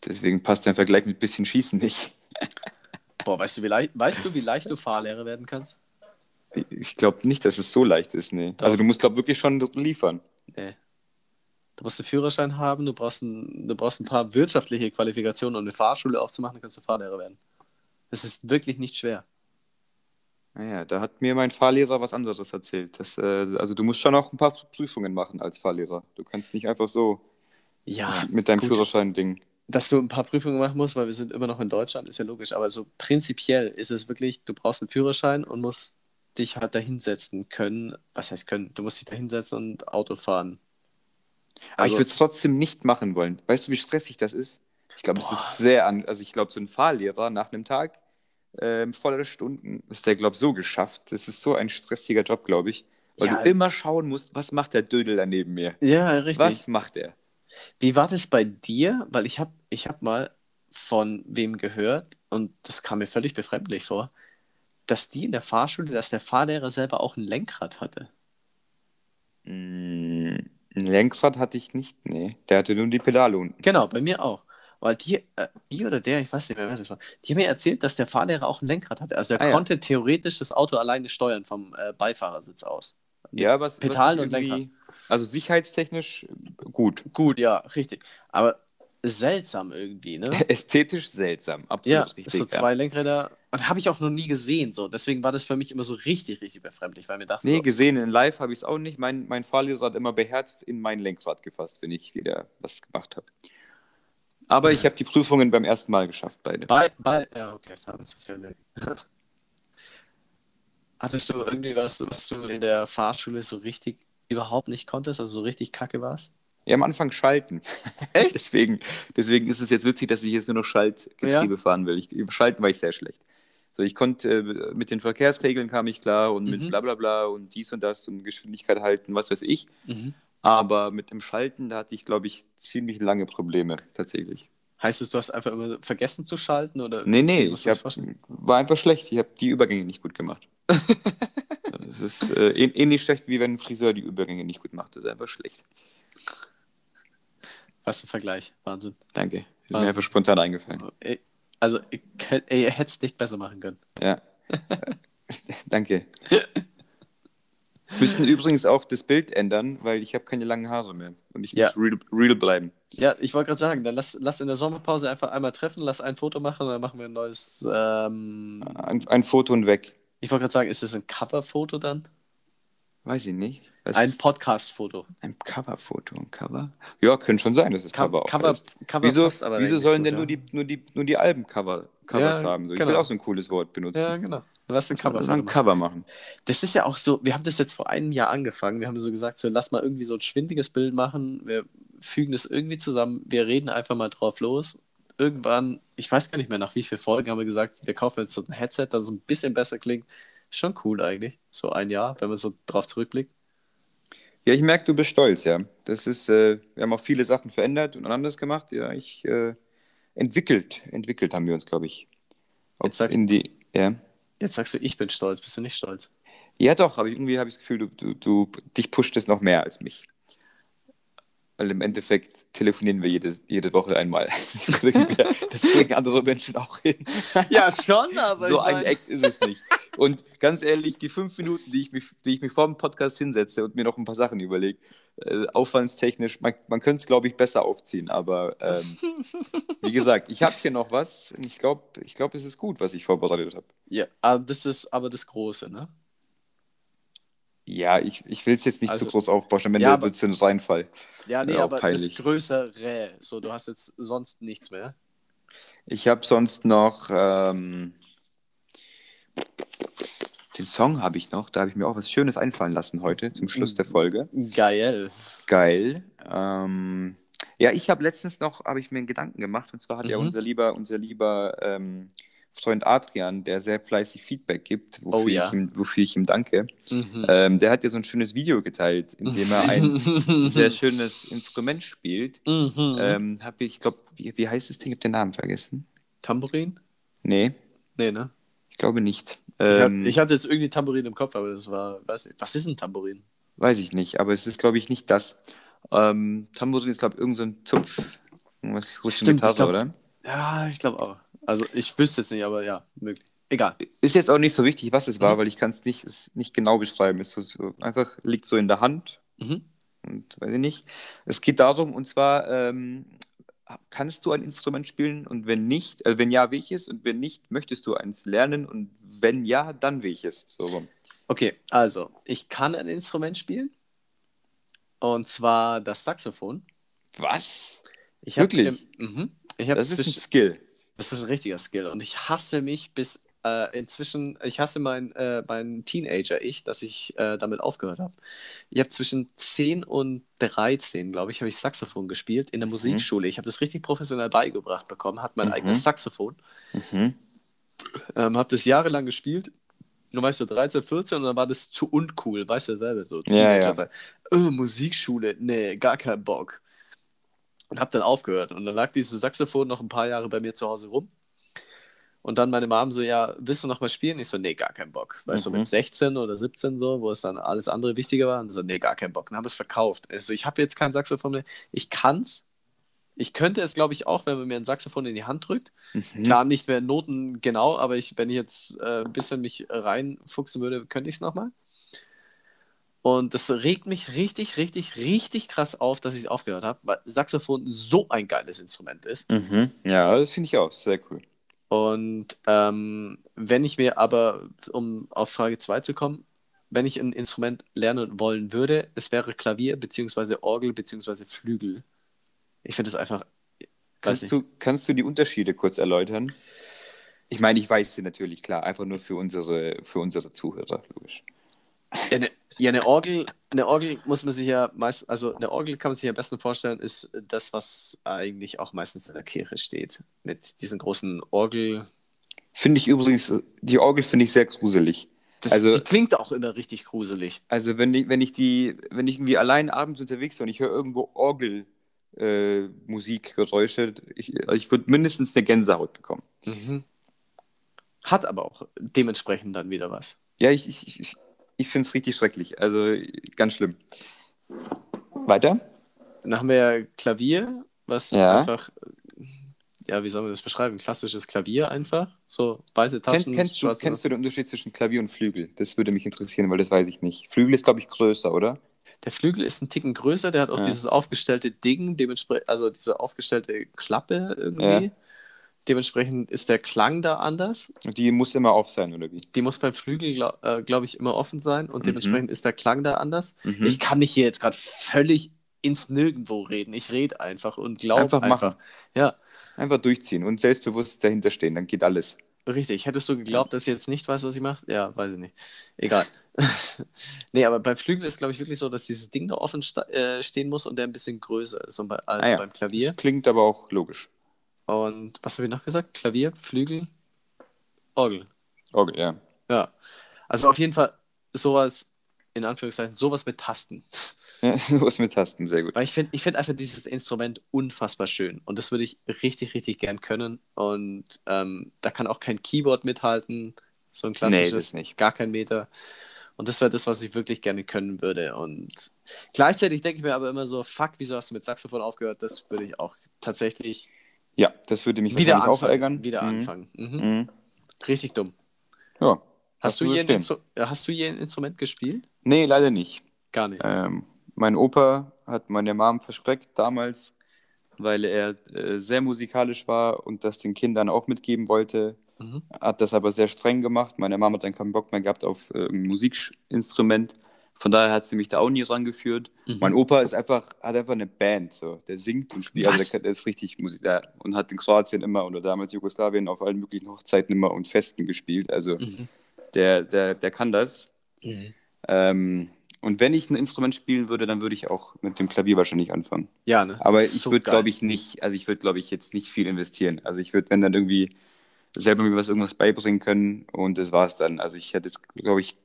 Deswegen passt der Vergleich mit bisschen Schießen nicht. boah, weißt du, wie leicht, weißt du, wie leicht du Fahrlehrer werden kannst? Ich glaube nicht, dass es so leicht ist, nee. Doch. Also du musst, glaube wirklich schon liefern. Nee. Du musst einen Führerschein haben, du brauchst ein, du brauchst ein paar wirtschaftliche Qualifikationen, um eine Fahrschule aufzumachen, dann kannst du Fahrlehrer werden. Das ist wirklich nicht schwer. Naja, da hat mir mein Fahrlehrer was anderes erzählt. Das, äh, also du musst schon auch ein paar Prüfungen machen als Fahrlehrer. Du kannst nicht einfach so Ja, mit deinem. Führerschein-Ding. dass du ein paar Prüfungen machen musst, weil wir sind immer noch in Deutschland, ist ja logisch. Aber so prinzipiell ist es wirklich, du brauchst einen Führerschein und musst dich halt dahinsetzen können. Was heißt können? Du musst dich dahinsetzen und Auto fahren. Aber ich Also- würde es trotzdem nicht machen wollen. Weißt du, wie stressig das ist? Ich glaube, es ist sehr an. Also ich glaube, so ein Fahrlehrer nach einem Tag ähm, voller Stunden ist der, glaube ich, so geschafft. Das ist so ein stressiger Job, glaube ich. Weil Ja. du immer schauen musst, was macht der Dödel da neben mir? Ja, richtig. Was macht er? Wie war das bei dir? Weil ich habe ich hab mal von wem gehört, und das kam mir völlig befremdlich vor, dass die in der Fahrschule, dass der Fahrlehrer selber auch ein Lenkrad hatte. Mm, Ein Lenkrad hatte ich nicht, nee. Der hatte nur die Pedale unten. Genau, bei mir auch. Weil die, äh, die oder der, ich weiß nicht mehr, wer das war, die haben mir erzählt, dass der Fahrlehrer auch ein Lenkrad hatte. Also er Ah, ja. konnte theoretisch das Auto alleine steuern vom äh, Beifahrersitz aus. Ja, was. Pedalen was und irgendwie- Also sicherheitstechnisch gut. Gut, ja, richtig. Aber seltsam irgendwie, ne? Ästhetisch seltsam, absolut Ja, richtig. so zwei Lenkräder. Und habe ich auch noch nie gesehen. So. Deswegen war das für mich immer so richtig, richtig befremdlich, weil mir dachte, Nee, so, gesehen in live habe ich es auch nicht. Mein, mein Fahrlehrer hat immer beherzt in mein Lenkrad gefasst, wenn ich wieder was gemacht habe. Aber ich habe die Prüfungen beim ersten Mal geschafft, beide. bei, bei, ja, okay, klar, das ist ja nett. Hattest du irgendwie was, was du in der Fahrschule so richtig überhaupt nicht konntest, also so richtig kacke warst? Ja, am Anfang schalten. Echt? deswegen, deswegen ist es jetzt witzig, dass ich jetzt nur noch Schaltgetriebe fahren will. Ich, über Schalten war ich sehr schlecht. So, ich konnte äh, mit den Verkehrsregeln kam ich klar und mit Mhm. bla bla bla und dies und das und Geschwindigkeit halten, was weiß ich. Mhm. Aber mit dem Schalten, da hatte ich, glaube ich, ziemlich lange Probleme, tatsächlich. Heißt es, du hast einfach immer vergessen zu schalten? Oder Nee, nee, ich hab, war einfach schlecht. Ich habe die Übergänge nicht gut gemacht. Es ist äh, ähn- ähnlich schlecht, wie wenn ein Friseur die Übergänge nicht gut macht. Das ist einfach schlecht. Was ein Vergleich. Wahnsinn. Danke. Ist Wahnsinn. mir einfach spontan eingefallen. Also, ich, hätt- ey, ihr hättet es nicht besser machen können. Ja. Danke. Müssen übrigens auch das Bild ändern, weil ich habe keine langen Haare mehr. Und ich Ja. muss real, real bleiben. Ja, ich wollte gerade sagen, dann lass, lass in der Sommerpause einfach einmal treffen, lass ein Foto machen, dann machen wir ein neues. Ähm, Ein, ein Foto und weg. ich wollte gerade sagen, ist das ein Coverfoto dann? Weiß ich nicht. Was Ein ist Podcast-Foto. ein Coverfoto. Ein Cover? Ja, könnte schon sein, dass es Co- Cover auch Cover, heißt. Cover Wieso, wieso sollen gut, denn ja. nur die, nur die, nur die Alben-Covers Ja, haben? So, ich will genau. auch so ein cooles Wort benutzen. Ja, genau. Lass ein Cover ein machen. Cover machen. Das ist ja auch so, wir haben das jetzt vor einem Jahr angefangen. Wir haben so gesagt, so lass mal irgendwie so ein schwindiges Bild machen. Wir fügen das irgendwie zusammen. Wir reden einfach mal drauf los. Irgendwann, ich weiß gar nicht mehr, nach wie vielen Folgen haben wir gesagt, wir kaufen jetzt so ein Headset, das so ein bisschen besser klingt. Schon cool eigentlich. So ein Jahr, wenn man so drauf zurückblickt. Ja, ich merke, du bist stolz, ja. Das ist, äh, wir haben auch viele Sachen verändert und anders gemacht. Ja, ich äh, entwickelt, entwickelt haben wir uns, glaube ich. Ob Jetzt sagst- in die, ja. Jetzt sagst du, ich bin stolz. Bist du nicht stolz? Ja, doch, aber irgendwie habe ich das Gefühl, du, du, du, dich pusht es noch mehr als mich. Weil im Endeffekt telefonieren wir jede, jede Woche einmal. Das kriegen, wir, das kriegen andere Menschen auch hin. Ja, schon, aber so ein Act ist es nicht. Und ganz ehrlich, die fünf Minuten, die ich mich, die ich mich vor dem Podcast hinsetze und mir noch ein paar Sachen überlege, äh, aufwandstechnisch, man, man könnte es, glaube ich, besser aufziehen. Aber ähm, wie gesagt, ich habe hier noch was und ich glaube, ich glaub, es ist gut, was ich vorbereitet habe. Ja, aber das ist aber das Große, ne? Ja, ich, ich will es jetzt nicht Also- zu groß aufbauschen, wenn Ja, ja, es ein Reinfall. Ja, nee, Ja, auch aber peinlich. das Größere. So, du hast jetzt sonst nichts mehr. Ich habe sonst noch. Ähm, Den Song habe ich noch. Da habe ich mir auch was Schönes einfallen lassen heute zum Schluss der Folge. Geil. Geil. Ähm, ja, ich habe letztens noch, habe ich mir einen Gedanken gemacht. Und zwar hat ja Mhm. unser lieber, unser lieber ähm, Freund Adrian, der sehr fleißig Feedback gibt, wofür, Oh ja. ich, ihm, wofür ich ihm danke. Mhm. Ähm, der hat ja so ein schönes Video geteilt, in dem er ein sehr schönes Instrument spielt. Mhm. Ähm, hab ich, ich glaube, wie, wie heißt das Ding? Ich habe den Namen vergessen. Tambourin? Nee, Nee, ne? ich glaube nicht. Ich, hab, Ähm, ich hatte jetzt irgendwie Tambourin im Kopf, aber das war, weiß nicht, was ist ein Tambourin? Weiß ich nicht, aber es ist, glaube ich, nicht das. Ähm, Tambourin ist, glaube ich, irgendein so ein Zupf. Irgendwas russische Gitarre, oder? Ja, ich glaube auch. Also ich wüsste jetzt nicht, aber ja, möglich. Egal. Ist jetzt auch nicht so wichtig, was es war, Mhm. weil ich kann es nicht, es nicht genau beschreiben. Es so, so, einfach liegt so in der Hand Mhm. und weiß ich nicht. Es geht darum, und zwar, ähm, kannst du ein Instrument spielen und wenn nicht, also wenn ja, welches und wenn nicht, möchtest du eins lernen und wenn ja, dann welches. So rum. Okay, also ich kann ein Instrument spielen. Und zwar das Saxophon. Was? Ich Wirklich? Mhm. ich hab Das ist ein Skill. Das ist ein richtiger Skill. Und ich hasse mich bis äh, inzwischen, ich hasse mein, äh, mein Teenager-Ich, dass ich äh, damit aufgehört habe. Ich habe zwischen 10 und 13, glaube ich, habe ich Saxophon gespielt in der Musikschule. Ich habe das richtig professionell beigebracht bekommen, hatte mein Mhm. eigenes Saxophon, Mhm. ähm, habe das jahrelang gespielt. Du weißt so 13, 14 und dann war das zu uncool, weißt du ja selber so. Ja, ja. Oh, Musikschule, nee, gar kein Bock. Und habe dann aufgehört. Und dann lag dieses Saxophon noch ein paar Jahre bei mir zu Hause rum. Und dann meine Mom so, ja, willst du noch mal spielen? Ich so, nee, gar keinen Bock. Weißt du, Mhm. mit 16 oder 17 so, wo es dann alles andere wichtiger war. Und so, nee, gar keinen Bock. Dann haben wir es verkauft. Also ich habe jetzt kein Saxophon mehr. Ich kann's. Ich könnte es, glaube ich, auch, wenn man mir ein Saxophon in die Hand drückt. Mhm. Klar, nicht mehr Noten genau, aber ich, wenn ich jetzt äh, ein bisschen mich reinfuchsen würde, könnte ich es nochmal. Und das regt mich richtig, richtig, richtig krass auf, dass ich es aufgehört habe, weil Saxophon so ein geiles Instrument ist. Mhm. Ja, das finde ich auch sehr cool. Und ähm, wenn ich mir aber, um auf Frage 2 zu kommen, wenn ich ein Instrument lernen wollen würde, es wäre Klavier, beziehungsweise Orgel, beziehungsweise Flügel. Ich finde es einfach, Kannst du, kannst du die Unterschiede kurz erläutern? Ich meine, ich weiß sie natürlich, klar, einfach nur für unsere, für unsere Zuhörer, logisch. Ja, eine, ja, eine Orgel, eine Orgel muss man sich ja meist, also eine Orgel kann man sich am besten vorstellen, ist das, was eigentlich auch meistens in der Kirche steht. Mit diesen großen Orgel. Finde ich übrigens, die Orgel finde ich sehr gruselig. Das, Also- die klingt auch immer richtig gruselig. Also wenn ich, wenn ich die, wenn ich irgendwie allein abends unterwegs bin und ich höre irgendwo Orgel, äh, Musikgeräusche, ich, ich würde mindestens eine Gänsehaut bekommen. Mhm. Hat aber auch dementsprechend dann wieder was. Ja, ich, ich, ich, ich finde es richtig schrecklich. Also ganz schlimm. Weiter? Dann haben wir ja Klavier, was Ja. einfach, ja, wie soll man das beschreiben? Klassisches Klavier einfach. So weiße Kennst, Tasten, kennst, du, schwarze. kennst du den Unterschied zwischen Klavier und Flügel? Das würde mich interessieren, weil das weiß ich nicht. Flügel ist, glaube ich, größer, oder? Der Flügel ist ein Ticken größer, der hat auch Ja. dieses aufgestellte Ding, dementsprechend, also diese aufgestellte Klappe irgendwie. Ja. Dementsprechend ist der Klang da anders. Und die muss immer auf sein, oder wie? Die muss beim Flügel, glaube äh, glaub ich, immer offen sein und Mhm. dementsprechend ist der Klang da anders. Mhm. Ich kann mich hier jetzt gerade völlig ins Nirgendwo reden. Ich rede einfach und glaube Einfach einfach. machen. Ja, Einfach durchziehen und selbstbewusst dahinter stehen, dann geht alles. richtig. Hättest du geglaubt, dass ich jetzt nicht weiß, was ich mache? Ja, weiß ich nicht. Egal. nee, aber beim Flügel ist, glaube ich, wirklich so, dass dieses Ding da offen sta- äh, stehen muss und der ein bisschen größer ist als Ah ja. beim Klavier. Das klingt aber auch logisch. Und was habe ich noch gesagt? Klavier, Flügel, Orgel. Orgel, ja. Ja. Also auf jeden Fall sowas, in Anführungszeichen, sowas mit Tasten. ja was mit Tasten, sehr gut. Weil ich finde ich find einfach dieses Instrument unfassbar schön. Und das würde ich richtig, richtig gern können. Und ähm, da kann auch kein Keyboard mithalten. So ein klassisches, Nee, das nicht. gar kein Meter. Und das wäre das, was ich wirklich gerne können würde. Und gleichzeitig denke ich mir aber immer so, fuck, wieso hast du mit Saxophon aufgehört? Das würde ich auch tatsächlich Ja, das würde mich wieder wahrscheinlich auch anfangen. ärgern. Wieder Mhm. anfangen. Mhm. Mhm. Richtig dumm. Ja. Hast du, du je hast du je ein Instrument gespielt? Nee, leider nicht. Gar nicht. Ähm, mein Opa hat meine Mom verschreckt damals, weil er äh, sehr musikalisch war und das den Kindern auch mitgeben wollte. Mhm. Hat das aber sehr streng gemacht. Meine Mama hat dann keinen Bock mehr gehabt auf äh, ein Musikinstrument. Von daher hat sie mich da auch nie rangeführt. Mhm. Mein Opa ist einfach, hat einfach eine Band, so. der singt und spielt. Also Was? der, ist richtig Musik ja, und hat in Kroatien immer oder damals Jugoslawien auf allen möglichen Hochzeiten immer und Festen gespielt. Also Mhm. der, der, der kann das. Mhm. Ähm, und wenn ich ein Instrument spielen würde, dann würde ich auch mit dem Klavier wahrscheinlich anfangen. Ja, ne? Aber ich So würde, geil. glaube ich, nicht, also ich würde, glaube ich, jetzt nicht viel investieren. Also ich würde, wenn dann irgendwie selber mir was irgendwas beibringen können und das war's dann. Also ich hätte jetzt, glaube ich,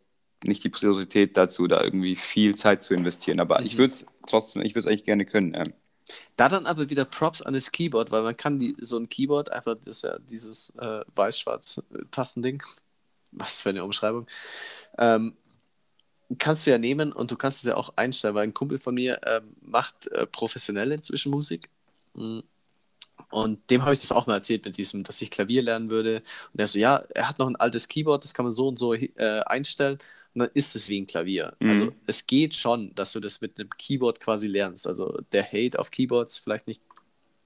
nicht die Priorität dazu, da irgendwie viel Zeit zu investieren. Aber ich Mhm. würde es trotzdem, ich würde es eigentlich gerne können. Ja. Da dann aber wieder Props an das Keyboard, weil man kann die, so ein Keyboard, einfach das ist ja dieses äh, weiß-schwarz-Tastending, was für eine Umschreibung, ähm, kannst du ja nehmen und du kannst es ja auch einstellen, weil ein Kumpel von mir ähm, macht äh, professionell inzwischen Musik. Mm. Und dem habe ich das auch mal erzählt mit diesem, dass ich Klavier lernen würde. Und er so, ja, er hat noch ein altes Keyboard, das kann man so und so äh, einstellen. Und dann ist es wie ein Klavier. Mhm. Also es geht schon, dass du das mit einem Keyboard quasi lernst. Also der Hate auf Keyboards vielleicht nicht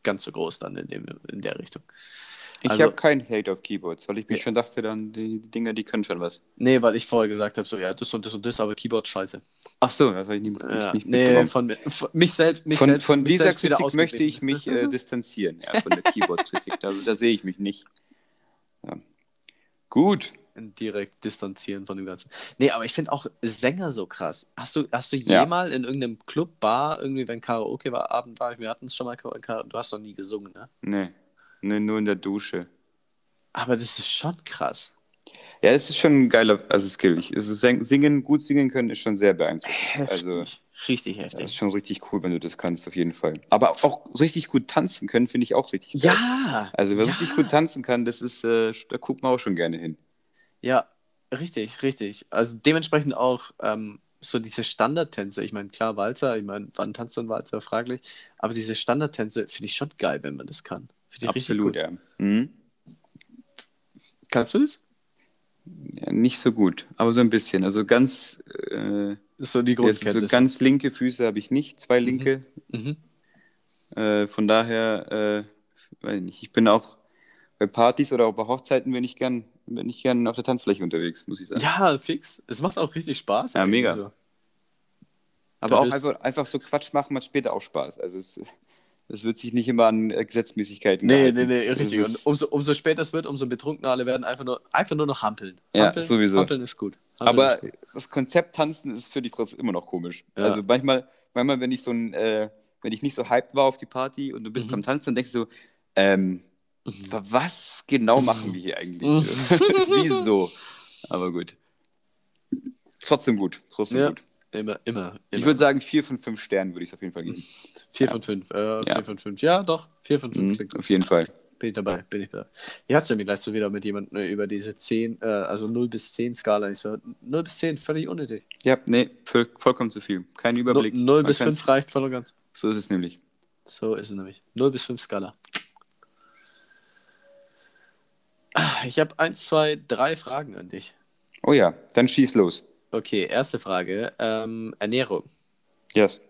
ganz so groß dann in, dem, in der Richtung. Ich Also- habe keinen Hate auf Keyboards, weil ich mir Ja. schon dachte, dann die, die Dinger, die können schon was. Nee, weil ich vorher gesagt habe, so ja, das und das und das, aber Keyboard scheiße. Ach so, das habe ich nie, Ja, nicht nee, von, mir- von mich selbst, mich Von, selbst, von mich dieser selbst wieder Kritik möchte ich mich äh, distanzieren, ja, von der Keyboard-Kritik. Da, da sehe ich mich nicht. Ja. Gut. Direkt distanzieren von dem Ganzen. Nee, aber ich finde auch Sänger so krass. Hast du, hast du Ja. jemals in irgendeinem Club, Bar, irgendwie, wenn Karaoke war, Abend war, wir hatten es schon mal, du hast noch nie gesungen, ne? Nee. nee, nur in der Dusche. Aber das ist schon krass. Ja, es ist schon ein geiler also Skill. Also sing- singen, gut singen können, ist schon sehr beeindruckend. Heftig. Also, richtig das ist heftig. schon richtig cool, wenn du das kannst, auf jeden Fall. Aber auch richtig gut tanzen können, finde ich auch richtig geil. Ja! Also, wer ja, richtig gut tanzen kann, das ist, äh, da guckt man auch schon gerne hin. Ja, richtig, richtig. Also dementsprechend auch ähm, so diese Standardtänze. Ich meine, klar, Walzer, ich meine, wann tanzt du ein Walzer? Fraglich. Aber diese Standardtänze finde ich schon geil, wenn man das kann. Absolut, ja. Mhm. Kannst du das? ja. Nicht so gut, aber so ein bisschen. Also ganz, äh, so die jetzt Grundkenntnis. so ganz linke Füße habe ich nicht, zwei linke. mhm. Äh, von daher, äh, ich bin auch bei Partys oder auch bei Hochzeiten bin ich gern, bin ich gern auf der Tanzfläche unterwegs, muss ich sagen. Ja, fix. Es macht auch richtig Spaß. Ja, mega. So. Aber auch einfach, einfach so Quatsch machen macht später auch Spaß. Also es, es wird sich nicht immer an Gesetzmäßigkeiten Nee, gehalten. nee, nee, richtig. Und umso, umso später es wird, umso betrunkener alle werden, einfach nur, einfach nur noch hampeln. Ja, hampeln, sowieso. Hampeln ist gut. Hampeln aber ist gut. das Konzept Tanzen ist für dich trotzdem immer noch komisch. Ja. Also manchmal, manchmal, wenn ich so ein, äh, wenn ich nicht so hyped war auf die Party und du bist Mhm. beim Tanzen, dann denkst du, ähm, wa- was genau machen wir hier eigentlich? Wieso? Aber gut. Trotzdem gut. Trotzdem Ja. gut. Immer, immer. Ich immer. würde sagen, vier von fünf Sternen würde ich es auf jeden Fall geben. 4 ja. von 5. Äh, Ja. 4 von 5. Ja, doch. 4 von 5 Mhm, klingt auf jeden Fall. Bin ich dabei, bin ich dabei. Ich hatte mir gleich so wieder mit jemandem äh, über diese 10, äh, also 0 bis 10 Skala. Ich so, 0 bis 10, völlig unnötig. Ja, nee, voll, vollkommen zu viel. Kein Überblick. 0 Man bis kann's- 5 reicht voll und ganz. So ist es nämlich. So ist es nämlich. 0 bis 5 Skala. Ah, Ich habe 1, 2, 3 Fragen an dich. Oh ja, dann schieß los. Okay, erste Frage. Ähm, Ernährung. Yes.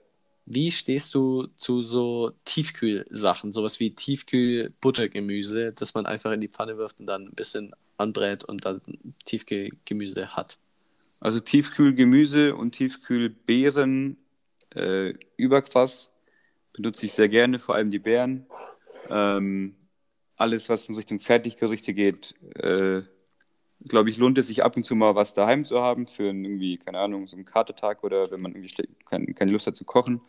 Wie stehst du zu so Tiefkühlsachen, sowas wie Tiefkühl-Buttergemüse, das man einfach in die Pfanne wirft und dann ein bisschen anbrät und dann Tiefkühlgemüse hat? Also Tiefkühlgemüse und Tiefkühlbeeren äh, überkrass. Benutze ich sehr gerne, vor allem die Beeren. Ähm, alles, was in Richtung Fertiggerichte geht, äh, glaube ich, lohnt es sich ab und zu mal was daheim zu haben für einen irgendwie, keine Ahnung, so einen Katertag oder wenn man irgendwie kein, keine Lust hat zu kochen.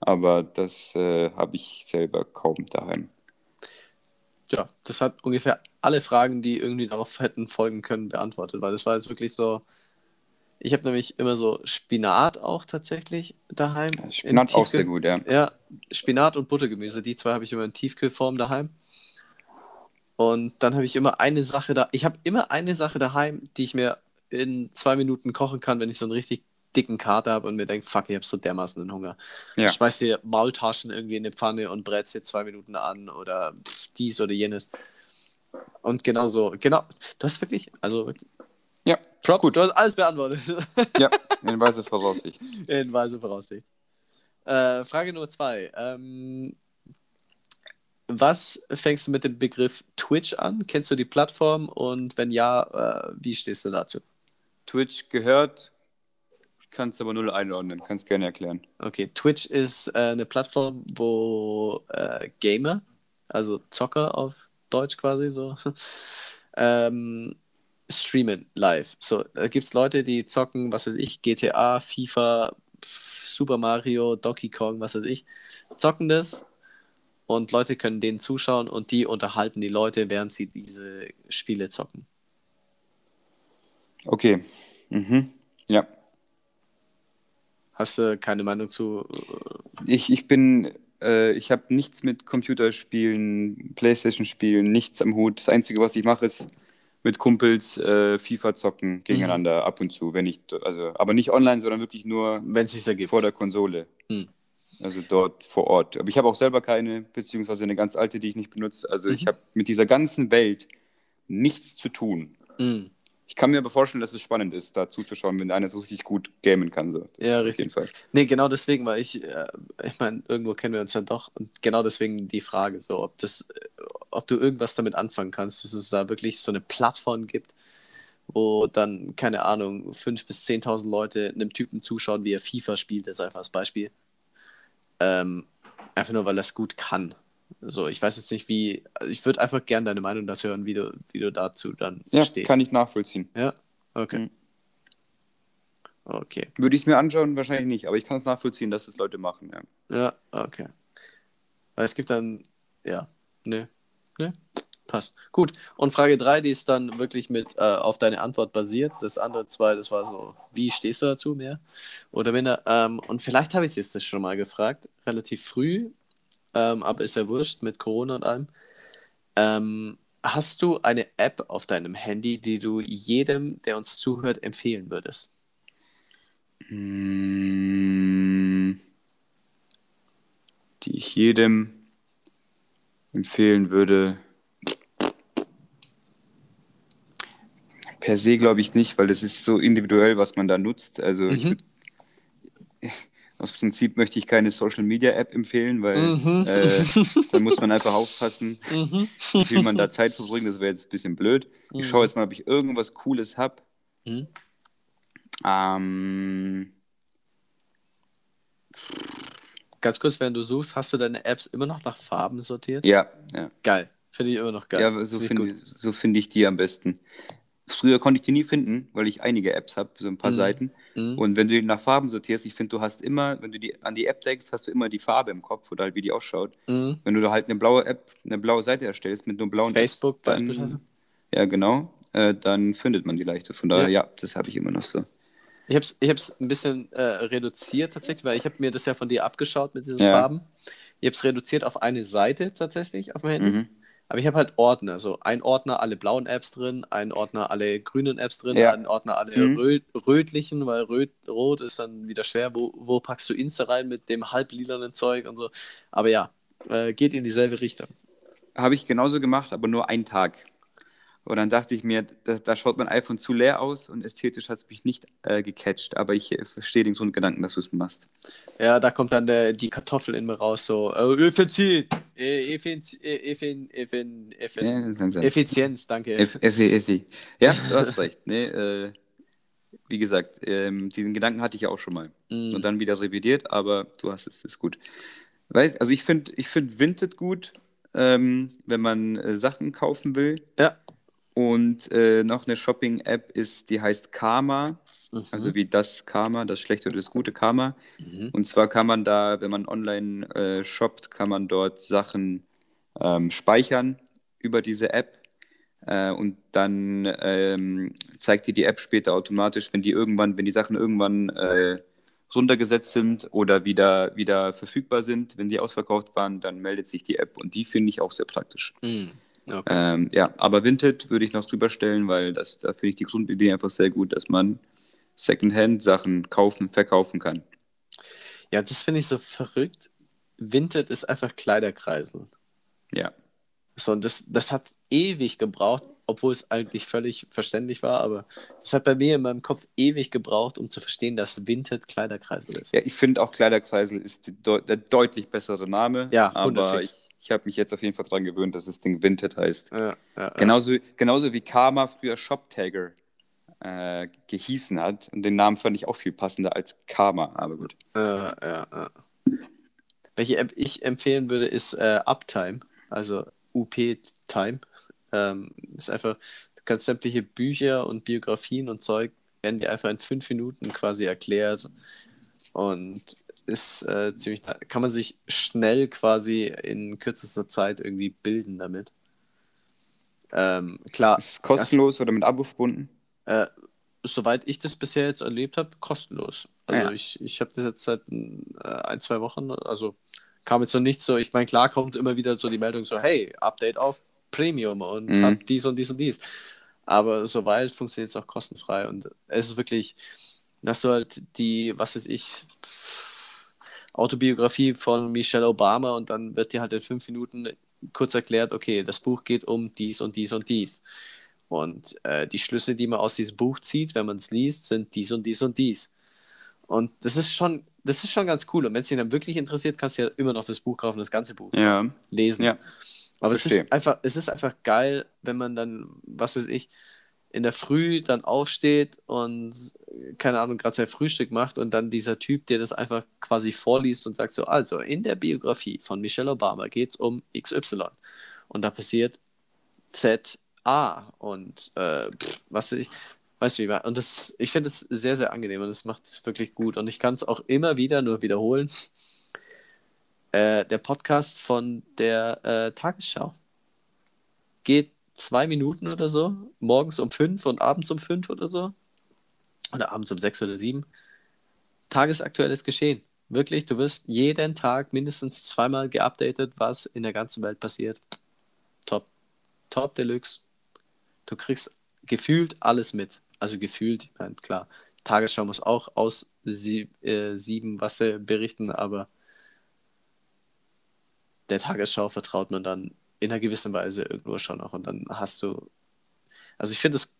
Aber das äh, habe ich selber kaum daheim. Ja, das hat ungefähr alle Fragen, die irgendwie darauf hätten folgen können, beantwortet, weil das war jetzt wirklich so. Ich habe nämlich immer so Spinat auch tatsächlich daheim. in Spinat auch sehr gut, ja. Ja, Spinat und Buttergemüse, die zwei habe ich immer in Tiefkühlform daheim. Und dann habe ich immer eine Sache da. Ich habe immer eine Sache daheim, die ich mir in zwei Minuten kochen kann, wenn ich so einen richtig dicken Kater habe und mir denke, fuck, ich habe so dermaßen den Hunger. Ja. Ich schmeiß dir Maultaschen irgendwie in eine Pfanne und brätst dir zwei Minuten an oder pff, dies oder jenes. Und genau so, genau. Du hast wirklich, also wirklich, Ja, Props, gut. du hast alles beantwortet. Ja, in weiser Voraussicht. In weiser Voraussicht. Äh, Frage Nummer zwei. Ähm, was fängst du mit dem Begriff Twitch an? Kennst du die Plattform und wenn ja, äh, wie stehst du dazu? Twitch gehört, kannst aber null einordnen, kannst gerne erklären. Okay, Twitch ist äh, eine Plattform, wo äh, Gamer, also Zocker auf Deutsch quasi so, ähm, streamen live. So, da gibt es Leute, die zocken, was weiß ich, GTA, FIFA, Super Mario, Donkey Kong, was weiß ich, zocken das und Leute können denen zuschauen und die unterhalten die Leute, während sie diese Spiele zocken. Okay. Mhm. Ja. Hast du keine Meinung zu? Ich, ich bin, äh, ich habe nichts mit Computerspielen, Playstation-Spielen, nichts am Hut. Das Einzige, was ich mache, ist mit Kumpels äh, FIFA zocken gegeneinander mhm. ab und zu, wenn ich, also, aber nicht online, sondern wirklich nur wenn es sich ergibt. vor der Konsole. Mhm. Also dort vor Ort. Aber ich habe auch selber keine, beziehungsweise eine ganz alte, die ich nicht benutze. Also mhm. ich habe mit dieser ganzen Welt nichts zu tun. Mhm ich kann mir aber vorstellen, dass es spannend ist, da zuzuschauen, wenn einer so richtig gut gamen kann. So. ja, richtig. Auf jeden Fall. Nee, genau deswegen, weil ich, äh, ich meine, irgendwo kennen wir uns dann doch. Und genau deswegen die Frage, so, ob das, ob du irgendwas damit anfangen kannst, dass es da wirklich so eine Plattform gibt, wo dann, keine Ahnung, 5.000 bis 10.000 Leute einem Typen zuschauen, wie er FIFA spielt, das ist einfach als Beispiel. Ähm, einfach nur, weil er es gut kann. So, ich weiß jetzt nicht, wie. Also ich würde einfach gerne deine Meinung dazu hören, wie du, wie du dazu dann ja, stehst. kann ich nachvollziehen. Ja, okay. Mhm. Okay. Würde ich es mir anschauen? Wahrscheinlich nicht, aber ich kann es nachvollziehen, dass es Leute machen, ja. Ja, okay. Weil es gibt dann, ja, ne, ne, passt. Gut. Und Frage 3, die ist dann wirklich mit äh, auf deine Antwort basiert. Das andere zwei, das war so, wie stehst du dazu mehr? Oder minder? Ähm, und vielleicht habe ich jetzt das schon mal gefragt, relativ früh, ähm, aber ist ja wurscht mit Corona und allem. Ähm, hast du eine App auf deinem Handy, die du jedem, der uns zuhört, empfehlen würdest? Mm, die ich jedem empfehlen würde. Per se glaube ich nicht, weil das ist so individuell, was man da nutzt. Also mhm. ich aus Prinzip möchte ich keine Social Media App empfehlen, weil mhm. äh, da muss man einfach aufpassen, mhm. wie viel man da Zeit verbringt. Das wäre jetzt ein bisschen blöd. Ich schaue jetzt mal, ob ich irgendwas Cooles habe. Mhm. Ähm, Ganz kurz, wenn du suchst, hast du deine Apps immer noch nach Farben sortiert? Ja, ja. Geil. Finde ich immer noch geil. Ja, so finde find, so find ich die am besten. Früher konnte ich die nie finden, weil ich einige Apps habe, so ein paar mhm. Seiten. Mhm. Und wenn du die nach Farben sortierst, ich finde, du hast immer, wenn du die an die App denkst, hast du immer die Farbe im Kopf oder halt wie die ausschaut. Mhm. Wenn du da halt eine blaue App, eine blaue Seite erstellst mit nur blauen Facebook Apps, dann, beispielsweise. Ja, genau. Äh, dann findet man die leichter. Von daher, ja, ja das habe ich immer noch so. Ich habe es ich ein bisschen äh, reduziert tatsächlich, weil ich habe mir das ja von dir abgeschaut mit diesen ja. Farben. Ich habe es reduziert auf eine Seite tatsächlich auf dem Handy. Aber ich habe halt Ordner, so ein Ordner alle blauen Apps drin, ein Ordner alle grünen Apps drin, ja. ein Ordner alle mhm. rö rötlichen, weil röt, rot ist dann wieder schwer. Wo, wo packst du Insta rein mit dem halblilanen Zeug und so? Aber ja, äh, geht in dieselbe Richtung. Habe ich genauso gemacht, aber nur einen Tag. Und dann dachte ich mir, da, da schaut mein iPhone zu leer aus und ästhetisch hat es mich nicht äh, gecatcht. Aber ich äh, verstehe den Grundgedanken, dass du es machst. Ja, da kommt dann der, die Kartoffel in mir raus, so äh, Effizienz, äh, Effizienz, danke. Effi, Effi. Ja, du hast recht. Nee, äh, wie gesagt, ähm, diesen Gedanken hatte ich ja auch schon mal. Mm. Und dann wieder revidiert, aber du hast es, ist gut. Weißt, also ich finde ich find Vinted gut, ähm, wenn man äh, Sachen kaufen will. Ja. Und äh, noch eine Shopping-App ist, die heißt Karma. Mhm. Also wie das Karma, das schlechte oder das gute Karma. Mhm. Und zwar kann man da, wenn man online äh, shoppt, kann man dort Sachen ähm, speichern über diese App. Äh, und dann ähm, zeigt dir die App später automatisch, wenn die irgendwann, wenn die Sachen irgendwann äh, runtergesetzt sind oder wieder, wieder verfügbar sind, wenn die ausverkauft waren, dann meldet sich die App. Und die finde ich auch sehr praktisch. Mhm. Okay. Ähm, ja, aber Vinted würde ich noch drüber stellen, weil das, da finde ich die Grundidee einfach sehr gut, dass man Secondhand-Sachen kaufen, verkaufen kann. Ja, das finde ich so verrückt. Vinted ist einfach Kleiderkreisel. Ja. So, und das, das hat ewig gebraucht, obwohl es eigentlich völlig verständlich war, aber es hat bei mir in meinem Kopf ewig gebraucht, um zu verstehen, dass Vinted Kleiderkreisel ist. Ja, ich finde auch Kleiderkreisel ist de der deutlich bessere Name. Ja, aber ich, ich habe mich jetzt auf jeden Fall daran gewöhnt, dass das Ding Vinted heißt. Ja, ja, genauso, genauso wie Karma früher ShopTagger äh, gehießen hat. Und den Namen fand ich auch viel passender als Karma, aber gut. Äh, ja, ja. Welche App ich empfehlen würde, ist äh, Uptime, also UP-Time. Ähm, ist einfach, kannst sämtliche Bücher und Biografien und Zeug werden dir einfach in fünf Minuten quasi erklärt. Und ist äh, ziemlich, kann man sich schnell quasi in kürzester Zeit irgendwie bilden damit. Ähm, klar. Ist es kostenlos das, oder mit Abo verbunden? Äh, soweit ich das bisher jetzt erlebt habe, kostenlos. Also ja. ich, ich habe das jetzt seit äh, ein, zwei Wochen, also kam jetzt noch nicht so, ich meine, klar kommt immer wieder so die Meldung so, hey, Update auf Premium und mhm. hab dies und dies und dies. Aber soweit funktioniert es auch kostenfrei und es ist wirklich, dass du halt die, was weiß ich, Autobiografie von Michelle Obama und dann wird dir halt in fünf Minuten kurz erklärt, okay, das Buch geht um dies und dies und dies. Und äh, die Schlüsse, die man aus diesem Buch zieht, wenn man es liest, sind dies und dies und dies. Und das ist schon, das ist schon ganz cool. Und wenn es dich dann wirklich interessiert, kannst du ja immer noch das Buch kaufen, das ganze Buch ja. lesen. Ja. Aber es ist, einfach, es ist einfach geil, wenn man dann, was weiß ich, in der Früh dann aufsteht und, keine Ahnung, gerade sein Frühstück macht und dann dieser Typ, der das einfach quasi vorliest und sagt so, also in der Biografie von Michelle Obama geht es um XY und da passiert ZA und äh, was weiß ich, weißt du wie und das, ich finde es sehr, sehr angenehm und es macht es wirklich gut und ich kann es auch immer wieder nur wiederholen. Äh, der Podcast von der äh, Tagesschau geht zwei Minuten oder so, morgens um fünf und abends um fünf oder so. Oder abends um sechs oder sieben. Tagesaktuelles Geschehen. Wirklich, du wirst jeden Tag mindestens zweimal geupdatet, was in der ganzen Welt passiert. Top. Top Deluxe. Du kriegst gefühlt alles mit. Also gefühlt, ich meine, klar, Tagesschau muss auch aus sieb, äh, sieben Wasser berichten, aber der Tagesschau vertraut man dann in einer gewissen Weise irgendwo schon noch. Und dann hast du. Also ich finde es,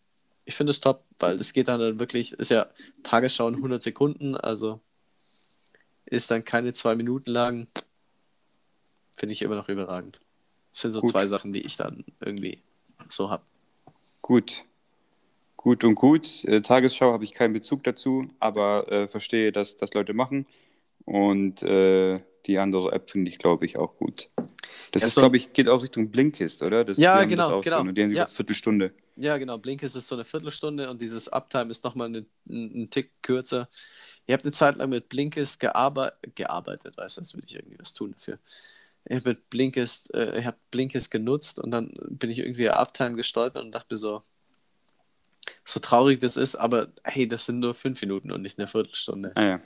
ich finde es top, weil das geht dann wirklich, ist ja Tagesschau in 100 Sekunden, also ist dann keine zwei Minuten lang. Finde ich immer noch überragend. Das sind so gut. zwei Sachen, die ich dann irgendwie so habe. Gut. Gut und gut. Äh, Tagesschau habe ich keinen Bezug dazu, aber äh, verstehe, dass das Leute machen. Und äh, die andere App finde ich, glaube ich, auch gut. Das ja, ist, so, glaube ich, geht auch Richtung Blinkist, oder? Das, ja, genau, genau. So, die haben ja. eine Viertelstunde. Ja, genau. Blinkist ist so eine Viertelstunde und dieses Uptime ist nochmal ein, ein Tick kürzer. Ihr habt eine Zeit lang mit Blinkist gearbe gearbeitet, weißt du, das will ich irgendwie was tun dafür. Ich habe mit Blinkist, äh, ich habe Blinkist genutzt und dann bin ich irgendwie Uptime gestolpert und dachte mir so, so traurig das ist, aber hey, das sind nur fünf Minuten und nicht eine Viertelstunde. Ah, ja.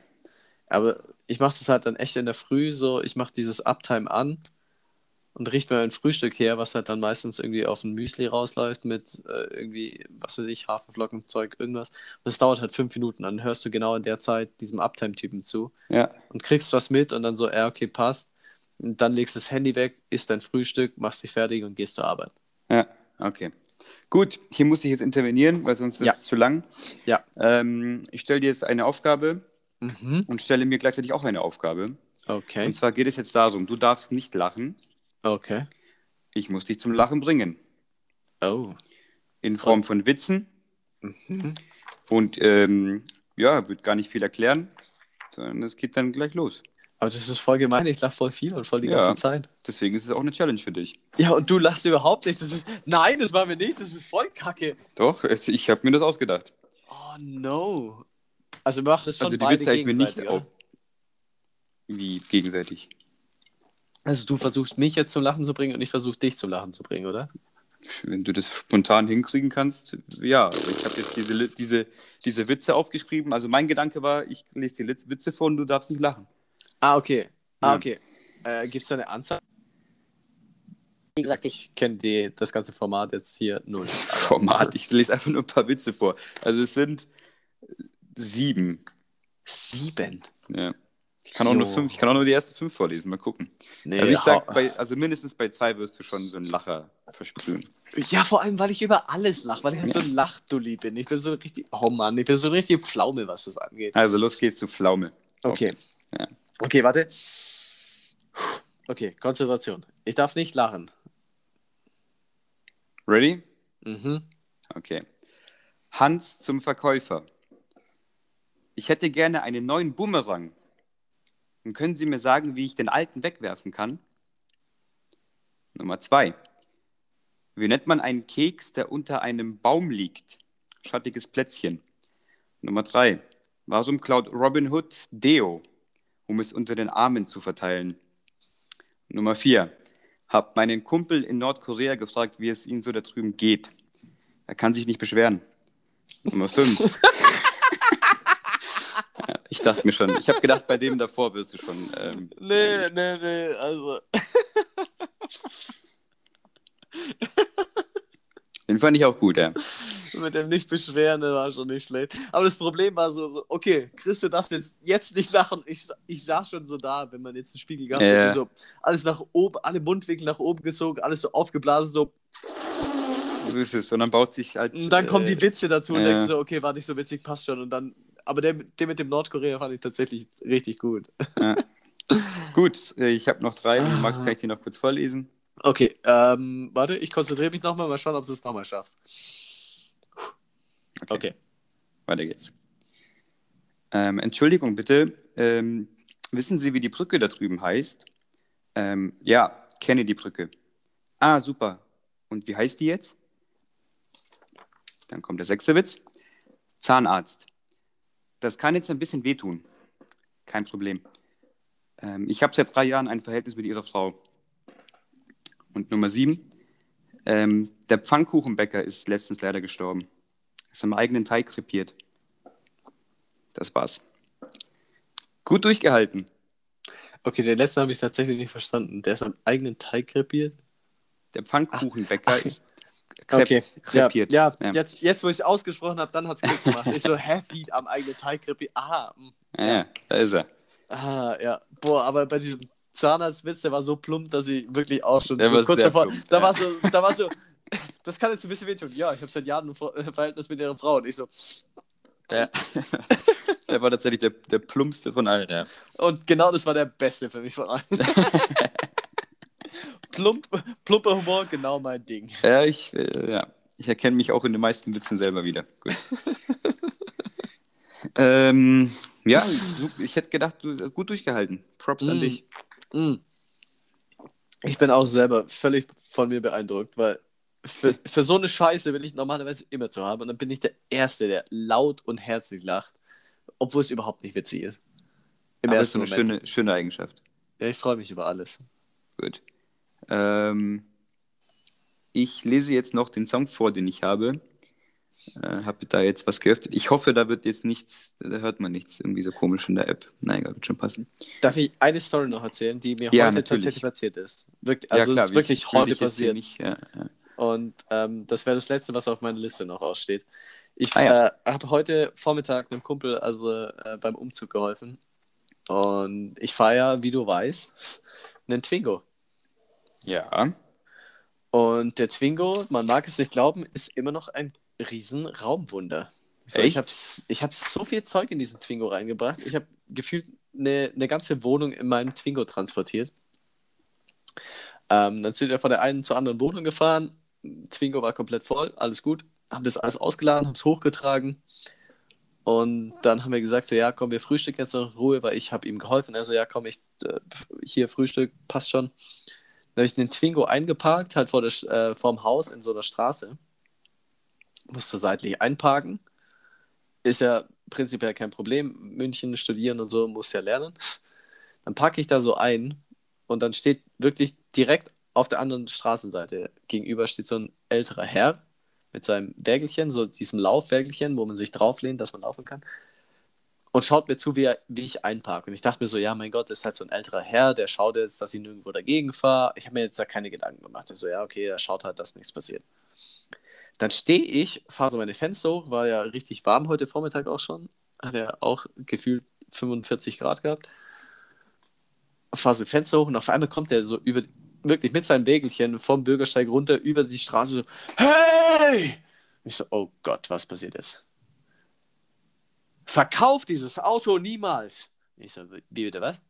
Aber ich mache das halt dann echt in der Früh so, ich mache dieses Uptime an und richte mir ein Frühstück her, was halt dann meistens irgendwie auf ein Müsli rausläuft mit äh, irgendwie, was weiß ich, Haferflocken, Zeug, irgendwas. Und das dauert halt fünf Minuten. Dann hörst du genau in der Zeit diesem Uptime-Typen zu ja. und kriegst was mit und dann so, ja, okay, passt. Und dann legst du das Handy weg, isst dein Frühstück, machst dich fertig und gehst zur Arbeit. Ja, okay. Gut, hier muss ich jetzt intervenieren, weil sonst wird es ja. zu lang. Ja. Ähm, ich stelle dir jetzt eine Aufgabe mhm. und stelle mir gleichzeitig auch eine Aufgabe. Okay. Und zwar geht es jetzt darum, du darfst nicht lachen. Okay. Ich muss dich zum Lachen bringen. Oh. In Form und? von Witzen. Mhm. Und ähm, ja, wird gar nicht viel erklären, sondern es geht dann gleich los. Aber das ist voll gemein, ich lache voll viel und voll die ja, ganze Zeit. Deswegen ist es auch eine Challenge für dich. Ja, und du lachst überhaupt nicht. Das ist, nein, das war mir nicht, das ist voll kacke. Doch, ich habe mir das ausgedacht. Oh no. Also wir machen das schon Also die Witze ich mir nicht auf. Wie gegenseitig. Also du versuchst mich jetzt zum Lachen zu bringen und ich versuche dich zum Lachen zu bringen, oder? Wenn du das spontan hinkriegen kannst, ja. Ich habe jetzt diese, diese, diese Witze aufgeschrieben. Also mein Gedanke war, ich lese die Witze vor und du darfst nicht lachen. Ah, okay. Ah, okay. Äh, Gibt es da eine Anzahl? Wie gesagt, ich kenne das ganze Format jetzt hier null. Format? Ich lese einfach nur ein paar Witze vor. Also es sind sieben. Sieben? Ja. Ich kann, auch nur fünf, ich kann auch nur die ersten fünf vorlesen, mal gucken. Nee, also ich sag, bei, also mindestens bei zwei wirst du schon so einen Lacher versprühen. Ja, vor allem, weil ich über alles lache, weil ich halt ja. so ein Lachdulli bin. Ich bin so richtig, oh Mann, ich bin so richtig Pflaume, was das angeht. Also los geht's zu Pflaume. Okay. Okay, ja. okay warte. Okay, Konzentration. Ich darf nicht lachen. Ready? Mhm. Okay. Hans zum Verkäufer. Ich hätte gerne einen neuen Bumerang. Und können Sie mir sagen, wie ich den alten wegwerfen kann? Nummer zwei. Wie nennt man einen Keks, der unter einem Baum liegt? Schattiges Plätzchen. Nummer drei. Warum klaut Robin Hood Deo, um es unter den Armen zu verteilen? Nummer vier. Hab meinen Kumpel in Nordkorea gefragt, wie es ihm so da drüben geht. Er kann sich nicht beschweren. Nummer fünf. ich dachte mir schon, ich habe gedacht, bei dem davor wirst du schon. Ähm, Nee, nee, nee, also. Den fand ich auch gut, ja. Mit dem nicht beschweren, das war schon nicht schlecht. Aber das Problem war so, so okay, Chris, du darfst jetzt, jetzt nicht lachen. Ich, ich saß schon so da, wenn man jetzt einen Spiegel gehabt Ja. hätte, so alles nach oben, alle Mundwinkel nach oben gezogen, alles so aufgeblasen, so. So ist es. Und dann baut sich halt. Und dann kommen äh, die Witze dazu und ja. denkst so, okay, war nicht so witzig, passt schon. Und dann, aber der, der mit dem Nordkorea fand ich tatsächlich richtig gut. Gut, äh, ich habe noch drei. Du Ah. kann ich die noch kurz vorlesen. Okay, ähm, warte, ich konzentriere mich nochmal, mal schauen, ob du es nochmal schaffst. Okay. Weiter geht's. Ähm, Entschuldigung bitte. Ähm, wissen Sie, wie die Brücke da drüben heißt? Ähm, ja, kenne die Brücke. Ah, super. Und wie heißt die jetzt? Dann kommt der sechste Witz. Zahnarzt. Das kann jetzt ein bisschen wehtun. Kein Problem. Ähm, ich habe seit drei Jahren ein Verhältnis mit Ihrer Frau. Und Nummer sieben. Ähm, der Pfannkuchenbäcker ist letztens leider gestorben. Ist am eigenen Teig krepiert. Das war's. Gut durchgehalten. Okay, den letzten habe ich tatsächlich nicht verstanden. Der ist am eigenen Teig krepiert. Der Pfannkuchenbäcker Ach. ist krep Okay, krepiert. Ja, ja, Jetzt, jetzt, wo ich es ausgesprochen habe, dann hat es Klick gemacht. Ich so, hä, wie am eigenen Teig krepiert? Aha, hm. Ja, ja, da ist er. ah, ja. Boah, aber bei diesem Zahnarztwitz, der war so plump, dass ich wirklich auch schon Der so kurz davor, plump, da ja. war so, da war so, das kann jetzt ein bisschen wehtun. Ja, ich habe seit Jahren ein Ver- Verhältnis mit ihrer Frau und ich so, Ja. der war tatsächlich der, der plumpste von allen. Ja. und genau das war der beste für mich von allen. Plump, plumper Humor, genau mein Ding. Ja, ich, äh, ja, ich erkenne mich auch in den meisten Witzen selber wieder. Gut. ähm, ja, ich hätte gedacht, du hast gut durchgehalten. Props an Mm. dich. Mm. Ich bin auch selber völlig von mir beeindruckt, weil für, für so eine Scheiße will ich normalerweise immer zu haben und dann bin ich der Erste, der laut und herzlich lacht, obwohl es überhaupt nicht witzig ist. Im Aber ist ersten so eine Moment. schöne, schöne Eigenschaft. Ja, ich freue mich über alles. Gut. Ähm, ich lese jetzt noch den Song vor, den ich habe. Äh, habe da jetzt was geöffnet. Ich hoffe, da wird jetzt nichts, da hört man nichts irgendwie so komisch in der App. Nein, egal, wird schon passen. Darf ich eine Story noch erzählen, die mir Ja, heute natürlich. tatsächlich passiert ist? Wirklich, also es ist will- wirklich heute passiert. Nicht, ja, ja. Und ähm, das wäre das Letzte, was auf meiner Liste noch aussteht. Ich Ah, ja. äh, habe heute Vormittag einem Kumpel also äh, beim Umzug geholfen. Und ich fahre ja, wie du weißt, einen Twingo. Ja. Und der Twingo, man mag es nicht glauben, ist immer noch ein riesen Raumwunder. So, ich habe ich hab so viel Zeug in diesen Twingo reingebracht. Ich habe gefühlt eine, eine ganze Wohnung in meinem Twingo transportiert. Ähm, dann sind wir von der einen zur anderen Wohnung gefahren. Twingo war komplett voll, alles gut. Haben das alles ausgeladen, haben es hochgetragen. Und dann haben wir gesagt, so ja, komm, wir frühstücken jetzt noch in Ruhe, weil ich habe ihm geholfen. Also ja, komm, ich äh, hier Frühstück, passt schon. Dann habe ich den Twingo eingeparkt, halt vor der, äh, vorm Haus in so einer Straße. Musste seitlich einparken. Ist ja prinzipiell kein Problem. München studieren und so, muss ja lernen. Dann parke ich da so ein und dann steht wirklich direkt auf der anderen Straßenseite gegenüber steht so ein älterer Herr mit seinem Wägelchen, so diesem Laufwägelchen, wo man sich drauflehnt, dass man laufen kann. Und schaut mir zu, wie, er, wie ich einparke. Und ich dachte mir so, ja, mein Gott, das ist halt so ein älterer Herr, der schaut jetzt, dass ich nirgendwo dagegen fahre. Ich habe mir jetzt da keine Gedanken gemacht. Ich so, ja, okay, er schaut halt, dass nichts passiert. Dann stehe ich, fahre so meine Fenster hoch, war ja richtig warm heute Vormittag auch schon. Hat er auch gefühlt 45 Grad gehabt. Fahre so die Fenster hoch und auf einmal kommt er so über, wirklich mit seinem Wägelchen vom Bürgersteig runter über die Straße so, hey! Ich so, oh Gott, was passiert jetzt? Verkauf dieses Auto niemals. Ich so, wie bitte was?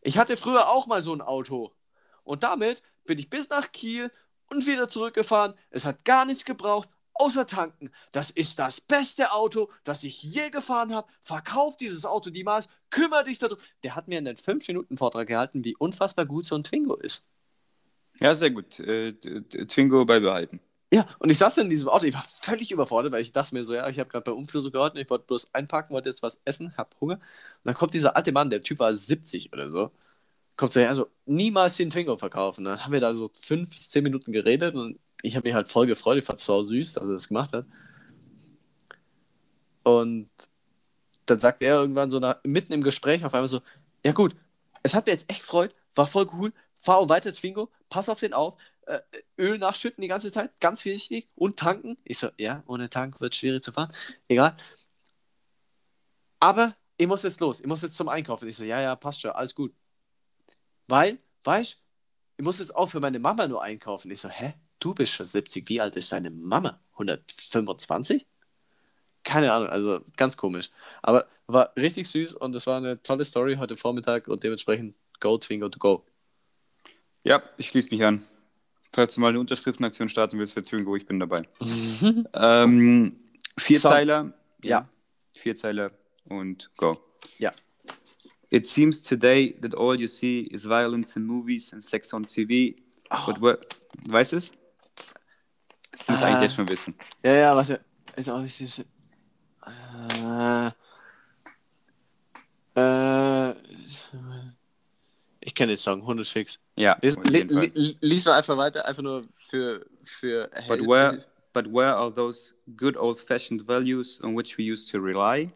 Ich hatte früher auch mal so ein Auto. Und damit bin ich bis nach Kiel und wieder zurückgefahren. Es hat gar nichts gebraucht, außer tanken. Das ist das beste Auto, das ich je gefahren habe. Verkauf dieses Auto niemals. Kümmer dich darum. Der hat mir einen 5-Minuten-Vortrag gehalten, wie unfassbar gut so ein Twingo ist. Ja, sehr gut. Äh, Twingo beibehalten. Ja, und ich saß in diesem Auto, ich war völlig überfordert, weil ich dachte mir so, ja, ich habe gerade bei Umflüsse gehalten, ich wollte bloß einpacken, wollte jetzt was essen, hab Hunger. Und dann kommt dieser alte Mann, der Typ war 70 oder so, kommt so her, so, niemals den Twingo verkaufen. Dann haben wir da so fünf bis zehn Minuten geredet und ich habe mich halt voll gefreut, ich fand es so süß, dass er das gemacht hat. Und dann sagt er irgendwann so nach, mitten im Gespräch auf einmal so, ja gut, es hat mir jetzt echt gefreut, war voll cool, fahr weiter Twingo, pass auf den auf, äh, Öl nachschütten die ganze Zeit, ganz wichtig, und tanken. Ich so, ja, ohne Tank wird schwierig zu fahren, egal. Aber ich muss jetzt los, ich muss jetzt zum Einkaufen. Ich so, ja, ja, passt schon, alles gut. Weil, weißt ich muss jetzt auch für meine Mama nur einkaufen. Ich so, hä? Du bist schon 70, wie alt ist deine Mama? 125? Keine Ahnung, also ganz komisch. Aber war richtig süß und es war eine tolle Story heute Vormittag und dementsprechend go Twingo to go. Ja, ich schließe mich an. Falls du mal eine Unterschriftenaktion starten willst für Twingo, ich bin dabei. ähm, Vierzeiler. Ja. Vierzeiler und go. Ja. It seems today that all you see is violence in movies and sex on TV. But where, weißt du es? Ich muss Ah. eigentlich jetzt schon wissen. Ja, ja. Ist auch nicht süß. Äh, äh, ich kenne den Song, Hundesfix. Ja, Lies, li, li, lies mal einfach weiter, einfach nur für. für But where, but where are those good old-fashioned values on which we used to rely?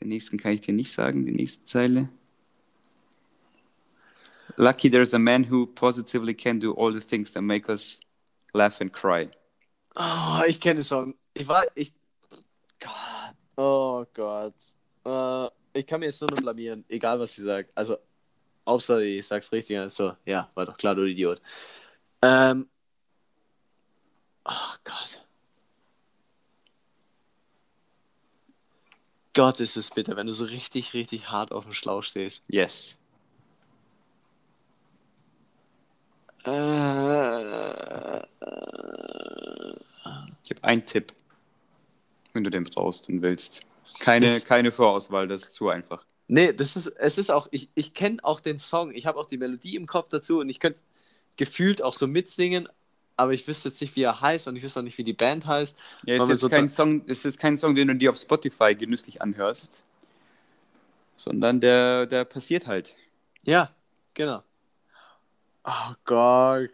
Den nächsten kann ich dir nicht sagen, die nächste Zeile. Lucky there's a man who positively can do all the things that make us laugh and cry. Oh, ich kenne den Song. Ich war. Ich. Gott. Oh Gott. Äh, ich kann mir jetzt nur noch blamieren, egal was sie sagt. Also, außer ich sag's richtig. Also, ja, war doch klar, du Idiot. Ähm. Oh Gott. Gott, ist es bitter, wenn du so richtig, richtig hart auf dem Schlauch stehst. Yes. Äh, Ich habe einen Tipp, wenn du den brauchst und willst. Keine, keine Vorauswahl, das ist zu einfach. Nee, das ist, es ist auch, ich, ich kenne auch den Song, ich habe auch die Melodie im Kopf dazu und ich könnte gefühlt auch so mitsingen, aber ich wüsste jetzt nicht, wie er heißt und ich wüsste auch nicht, wie die Band heißt. Ja, ist jetzt, so kein Song, ist jetzt kein Song, den du dir auf Spotify genüsslich anhörst, sondern der, der passiert halt. Ja, genau. Oh Gott.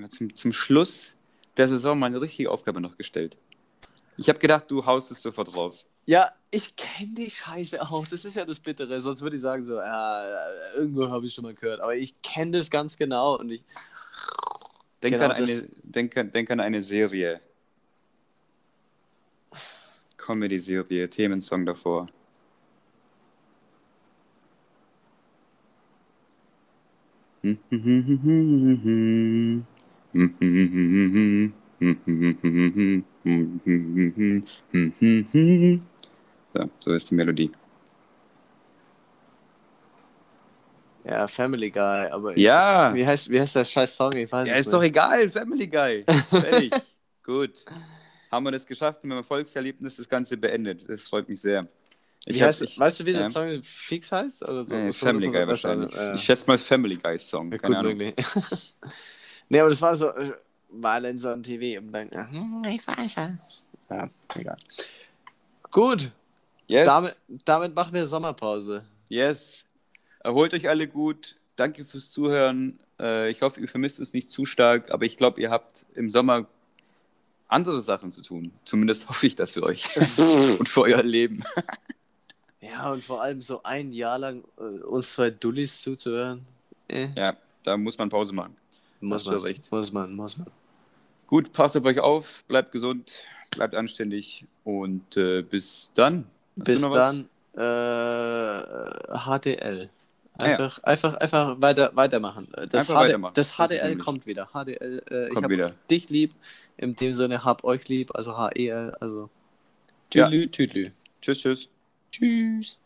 Ja, zum, zum Schluss der Saison mal eine richtige Aufgabe noch gestellt. Ich habe gedacht, du haust es sofort raus. Ja, ich kenne die Scheiße auch. Das ist ja das Bittere. Sonst würde ich sagen, so, ja, irgendwo habe ich schon mal gehört. Aber ich kenne das ganz genau und ich. Denk, Genau an, eine, denk, denk an eine Serie. Comedy-Serie, Themensong davor. So, so ist die Melodie. Ja, Family Guy, aber. Ja, Wie heißt, wie heißt der scheiß Song? Ich weiß ja ist nicht. doch egal, Family Guy. Fertig. Gut. Haben wir das geschafft mit dem Erfolgserlebnis das Ganze beendet. Das freut mich sehr. Hab- heißt, ich- weißt du, wie der ja. Song fix heißt? Oder so? Nee, Family Guy 100% besser, wahrscheinlich. äh, Ich schätze mal Family Guy Song. ja, Keine gut Ahnung. nee, aber das war so, äh, war in so einem TV und dann, hm, ich weiß ja. Ja, egal. Gut, Yes. damit, damit machen wir Sommerpause. yes. Erholt euch alle gut. Danke fürs Zuhören. Äh, ich hoffe, ihr vermisst uns nicht zu stark, aber ich glaube, ihr habt im Sommer andere Sachen zu tun. Zumindest hoffe ich das für euch und für euer Leben. Ja, und vor allem so ein Jahr lang äh, uns zwei Dullis zuzuhören. Äh, Ja, da muss man Pause machen. Muss man, recht. muss man, muss man. Gut, passt auf euch auf, bleibt gesund, bleibt anständig und äh, bis dann. Hast Bis dann, äh, HDL. Ah, ja. Einfach, einfach, einfach weiter, weitermachen. Das, Einfach HD, weitermachen. das Das HDL nämlich- kommt wieder. HDL, äh, ich Kommt hab wieder. dich lieb. In dem Sinne, hab euch lieb. Also HEL. Also Ja. Tüdelü, Tüdelü. Tschüss, tschüss. Tschüss.